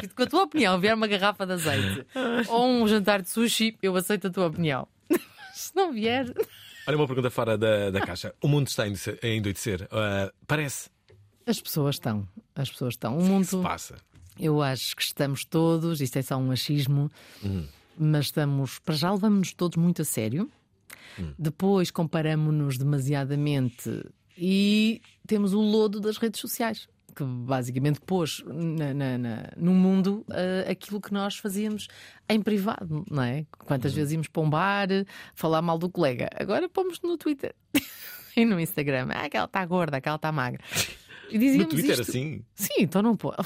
[SPEAKER 3] Se com a tua opinião vier uma garrafa de azeite ou um jantar de sushi, eu aceito a tua opinião. Se não vier.
[SPEAKER 4] Olha uma pergunta fora da, da caixa. O mundo está a endoidecer- endoidecer. Ah, parece.
[SPEAKER 3] As pessoas estão. As pessoas estão. O mundo.
[SPEAKER 4] se passa?
[SPEAKER 3] Eu acho que estamos todos, isto é só um achismo,
[SPEAKER 4] Uhum.
[SPEAKER 3] mas estamos, para já levamos-nos todos muito a sério.
[SPEAKER 4] Hum.
[SPEAKER 3] Depois comparamos-nos demasiadamente e temos o lodo das redes sociais. Que basicamente pôs na, na- na- no mundo ah, aquilo que nós fazíamos em privado, não é? Quantas vezes íamos para um bar falar mal do colega? Agora pomos no Twitter e no Instagram. Ah, aquela está gorda, aquela está magra. E
[SPEAKER 4] No
[SPEAKER 3] dizíamos
[SPEAKER 4] Twitter,
[SPEAKER 3] isto.
[SPEAKER 4] assim?
[SPEAKER 3] Sim, então não pode.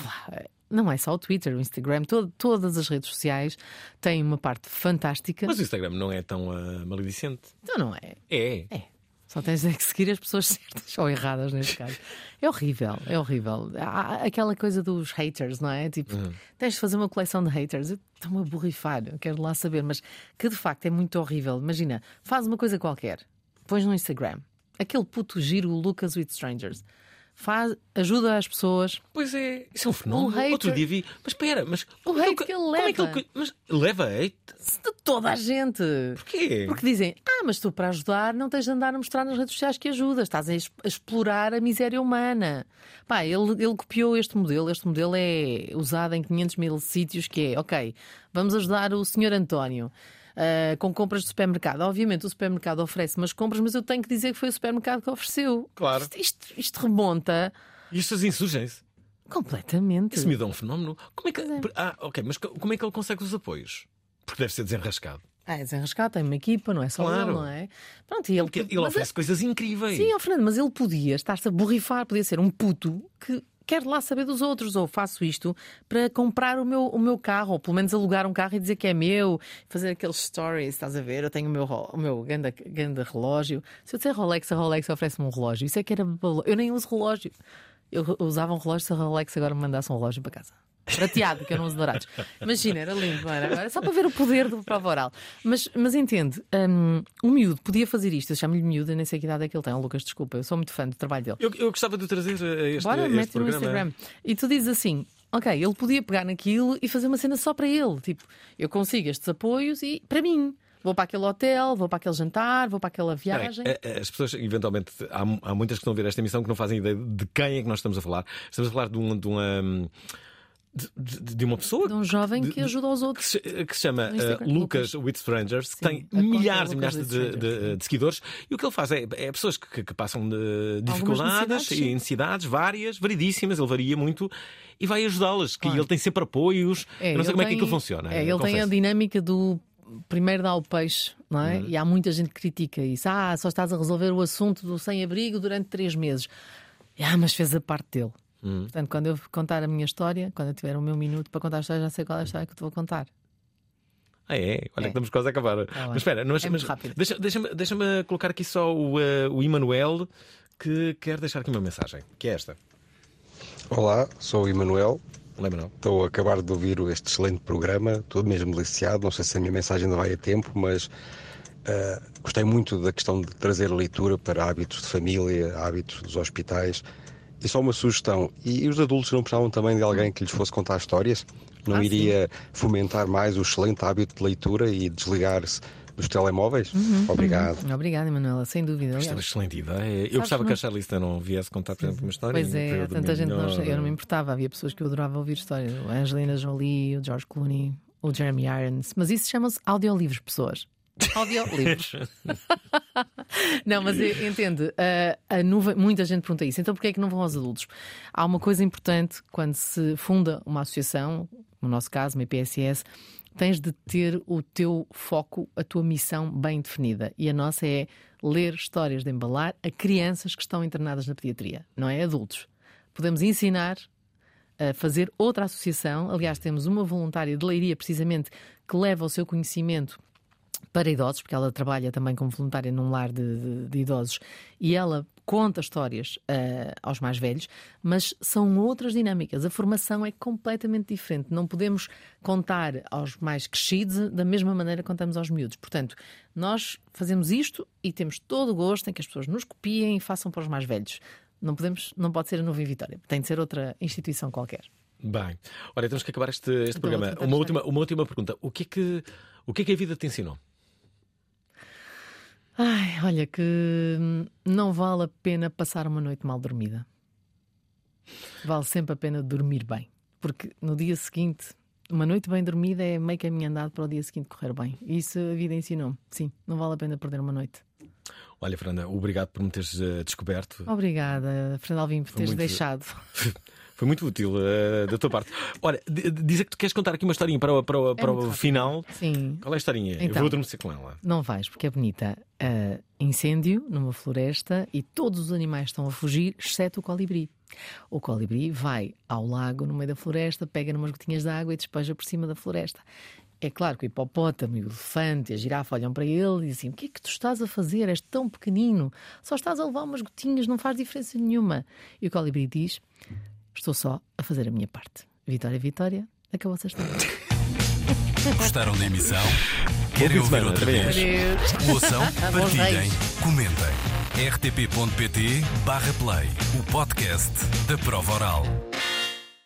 [SPEAKER 3] Não é só o Twitter, o Instagram, todo- todas as redes sociais têm uma parte fantástica.
[SPEAKER 4] Mas o Instagram não é tão ah, maledicente.
[SPEAKER 3] Então não é.
[SPEAKER 4] É.
[SPEAKER 3] É. Só tens é que seguir as pessoas certas ou erradas neste caso. É horrível, é horrível. Há aquela coisa dos haters, não é? Tipo,
[SPEAKER 4] Uhum.
[SPEAKER 3] tens de fazer uma coleção de haters. Estou-me a borrifar, quero lá saber, mas que de facto é muito horrível. Imagina, faz uma coisa qualquer, pões no Instagram, aquele puto giro Lucas with Strangers. Faz, ajuda as pessoas.
[SPEAKER 4] Pois é, isso é um fenómeno.
[SPEAKER 3] Hater-
[SPEAKER 4] Outro dia vi. Mas espera, mas.
[SPEAKER 3] O
[SPEAKER 4] como é
[SPEAKER 3] hate que ele leva.
[SPEAKER 4] É que ele. Mas leva hate?
[SPEAKER 3] De toda a gente.
[SPEAKER 4] Porquê?
[SPEAKER 3] Porque dizem, ah, mas tu para ajudar não tens de andar a mostrar nas redes sociais que ajudas, estás a, es- a explorar a miséria humana. Pá, ele, ele copiou este modelo, este modelo é usado em 500 mil sítios, que é, ok, vamos ajudar o senhor António. Ah, com compras de supermercado. Obviamente o supermercado oferece umas compras, mas eu tenho que dizer que foi o supermercado que ofereceu.
[SPEAKER 4] Claro.
[SPEAKER 3] Isto, isto- isto remonta
[SPEAKER 4] E estas insurgem-se.
[SPEAKER 3] completamente.
[SPEAKER 4] Isso me dá um fenómeno. Como é que. Ah, ok, mas co- como é que ele consegue os apoios? Porque deve ser desenrascado.
[SPEAKER 3] Ah, é desenrascado, tem uma equipa, não é só
[SPEAKER 4] Claro.
[SPEAKER 3] ele, não é? Pronto, e ele,
[SPEAKER 4] ele
[SPEAKER 3] mas
[SPEAKER 4] oferece coisas incríveis.
[SPEAKER 3] Sim, ó Fernando, mas ele podia estar-se a borrifar, podia ser um puto que quer lá saber dos outros, ou faço isto para comprar o meu, o meu carro, ou pelo menos alugar um carro e dizer que é meu, fazer aqueles stories, estás a ver? Eu tenho o meu, o meu ganda, ganda relógio. Se eu disser Rolex, a Rolex oferece-me um relógio. Isso é que era. Eu nem uso relógio. Eu usava um relógio se a Rolex agora me mandasse um relógio para casa. Prateado, que eu não uso dourados. Imagina, era lindo, era? Agora, só para ver o poder do prova oral. Mas, mas entende, hum, o miúdo podia fazer isto. Eu chamo-lhe miúdo, eu nem sei que idade é que ele tem. Oh, Lucas, desculpa, eu sou muito fã do trabalho dele.
[SPEAKER 4] Eu, eu gostava de trazer a este,
[SPEAKER 3] Bora,
[SPEAKER 4] este
[SPEAKER 3] mete no
[SPEAKER 4] programa.
[SPEAKER 3] Instagram. E tu dizes assim: ok, ele podia pegar naquilo e fazer uma cena só para ele. Tipo, eu consigo estes apoios e para mim. Vou para aquele hotel, vou para aquele jantar, vou para aquela viagem.
[SPEAKER 4] a- a- As pessoas, eventualmente, há, há muitas que estão a ver esta emissão que não fazem ideia de quem é que nós estamos a falar. Estamos a falar de, um, de uma. De, de- uma pessoa
[SPEAKER 3] De um jovem
[SPEAKER 4] de-
[SPEAKER 3] que ajuda aos outros.
[SPEAKER 4] que se, que se chama uh, Lucas with Strangers, que tem milhares e
[SPEAKER 3] Lucas
[SPEAKER 4] milhares de, de- seguidores. E o que ele faz é, é pessoas que, que passam de dificuldades
[SPEAKER 3] necessidades, sim.
[SPEAKER 4] e necessidades várias, variedíssimas, ele varia muito e vai ajudá-las. Que ele tem sempre apoios.
[SPEAKER 3] É,
[SPEAKER 4] Eu não sei como é que
[SPEAKER 3] tem-
[SPEAKER 4] aquilo funciona.
[SPEAKER 3] É, ele tem a
[SPEAKER 4] confesso.
[SPEAKER 3] dinâmica do primeiro dá o peixe, não é?
[SPEAKER 4] Uhum.
[SPEAKER 3] E há muita gente que critica isso. Ah, só estás a resolver o assunto do sem-abrigo durante três meses. Ah, mas fez a parte dele.
[SPEAKER 4] Uhum.
[SPEAKER 3] Portanto, quando eu contar a minha história, quando eu tiver o meu minuto para contar a história, já sei qual é a história que eu te vou contar.
[SPEAKER 4] Ah, é? Olha, que estamos quase a acabar.
[SPEAKER 3] bem.
[SPEAKER 4] mas espera, mas,
[SPEAKER 3] É
[SPEAKER 4] mas
[SPEAKER 3] rápido.
[SPEAKER 4] deixa- deixa-me deixa colocar aqui só o, uh, o Emanuel que quer deixar aqui uma mensagem, que é esta.
[SPEAKER 13] Olá, sou o Emanuel.
[SPEAKER 4] Olá, Emanuel.
[SPEAKER 13] Estou a acabar de ouvir este excelente programa, estou mesmo deliciado. Não sei se a minha mensagem ainda vai a tempo, mas ah, gostei muito da questão de trazer leitura para hábitos de família, hábitos dos hospitais. E só uma sugestão: e os adultos não precisavam também de alguém que lhes fosse contar histórias? Não
[SPEAKER 3] Ah, sim.
[SPEAKER 13] iria fomentar mais o excelente hábito de leitura e desligar-se dos telemóveis?
[SPEAKER 3] Uhum,
[SPEAKER 13] Obrigado.
[SPEAKER 3] uhum. Obrigada, Emanuela, sem dúvida.
[SPEAKER 4] Isto é uma excelente ideia. Eu
[SPEAKER 3] Sabes
[SPEAKER 4] gostava
[SPEAKER 3] que
[SPEAKER 4] que a Charlize não viesse contar, por exemplo, uma história.
[SPEAKER 3] Pois é, tanta gente, não,
[SPEAKER 4] melhor.
[SPEAKER 3] eu não me importava. Havia pessoas que eu adorava ouvir histórias. A Angelina Jolie, o George Clooney, o Jeremy Irons. Mas isso chama-se audiolivros, pessoas. Audiolivros. não, mas entende, a, a nuvem, muita gente pergunta isso. Então porquê é que não vão aos adultos? Há uma coisa importante quando se funda uma associação, no nosso caso, uma IPSS, tens de ter o teu foco, a tua missão bem definida. E a nossa é ler histórias de embalar a crianças que estão internadas na pediatria, não é adultos. Podemos ensinar a fazer outra associação. Aliás, temos uma voluntária de leiria, precisamente, que leva o seu conhecimento para idosos, porque ela trabalha também como voluntária num lar de, de- de idosos e ela conta histórias ah, aos mais velhos, mas são outras dinâmicas. A formação é completamente diferente. Não podemos contar aos mais crescidos da mesma maneira que contamos aos miúdos. Portanto, nós fazemos isto e temos todo o gosto em que as pessoas nos copiem e façam para os mais velhos. Não podemos, não pode ser a Nuvem Vitória, tem de ser outra instituição qualquer.
[SPEAKER 4] Bem, olha, temos que acabar este, este
[SPEAKER 3] Então,
[SPEAKER 4] programa. Uma última, uma última pergunta. O que, é que, o que é que a vida te ensinou?
[SPEAKER 3] Ai, olha que hum, não vale a pena passar uma noite mal dormida. Vale sempre a pena dormir bem. Porque no dia seguinte uma noite bem dormida é meio caminho andado para o dia seguinte correr bem. Isso a vida ensinou-me. Sim, não vale a pena perder uma noite.
[SPEAKER 4] Olha, Fernanda, obrigado por me teres eh, descoberto.
[SPEAKER 3] Obrigada, Fernando Alvim, por teres
[SPEAKER 4] muito-
[SPEAKER 3] deixado.
[SPEAKER 4] Foi muito útil eh, da tua parte. Olha, d- dizer que tu queres contar aqui uma historinha para, o- para, o- para
[SPEAKER 3] É muito
[SPEAKER 4] o final.
[SPEAKER 3] Sim.
[SPEAKER 4] Qual é a historinha? Eu
[SPEAKER 3] Então.
[SPEAKER 4] vou adormecer com ela.
[SPEAKER 3] Não vais, porque é bonita. Ah, incêndio numa floresta e todos os animais estão a fugir, exceto o colibri. O colibri vai ao lago no meio da floresta, pega numas gotinhas de água e despeja por cima da floresta. É claro que o hipopótamo o elefante e a girafa olham para ele e dizem: O que é que tu estás a fazer? És tão pequenino, só estás a levar umas gotinhas, não faz diferença nenhuma. E o colibri diz: Estou só a fazer a minha parte. Vitória, Vitória, acabou-se a história.
[SPEAKER 14] Gostaram da emissão? Querem ouvir outra vez? Ouçam, partilhem, comentem. rtp.pt barra play, o podcast da prova oral.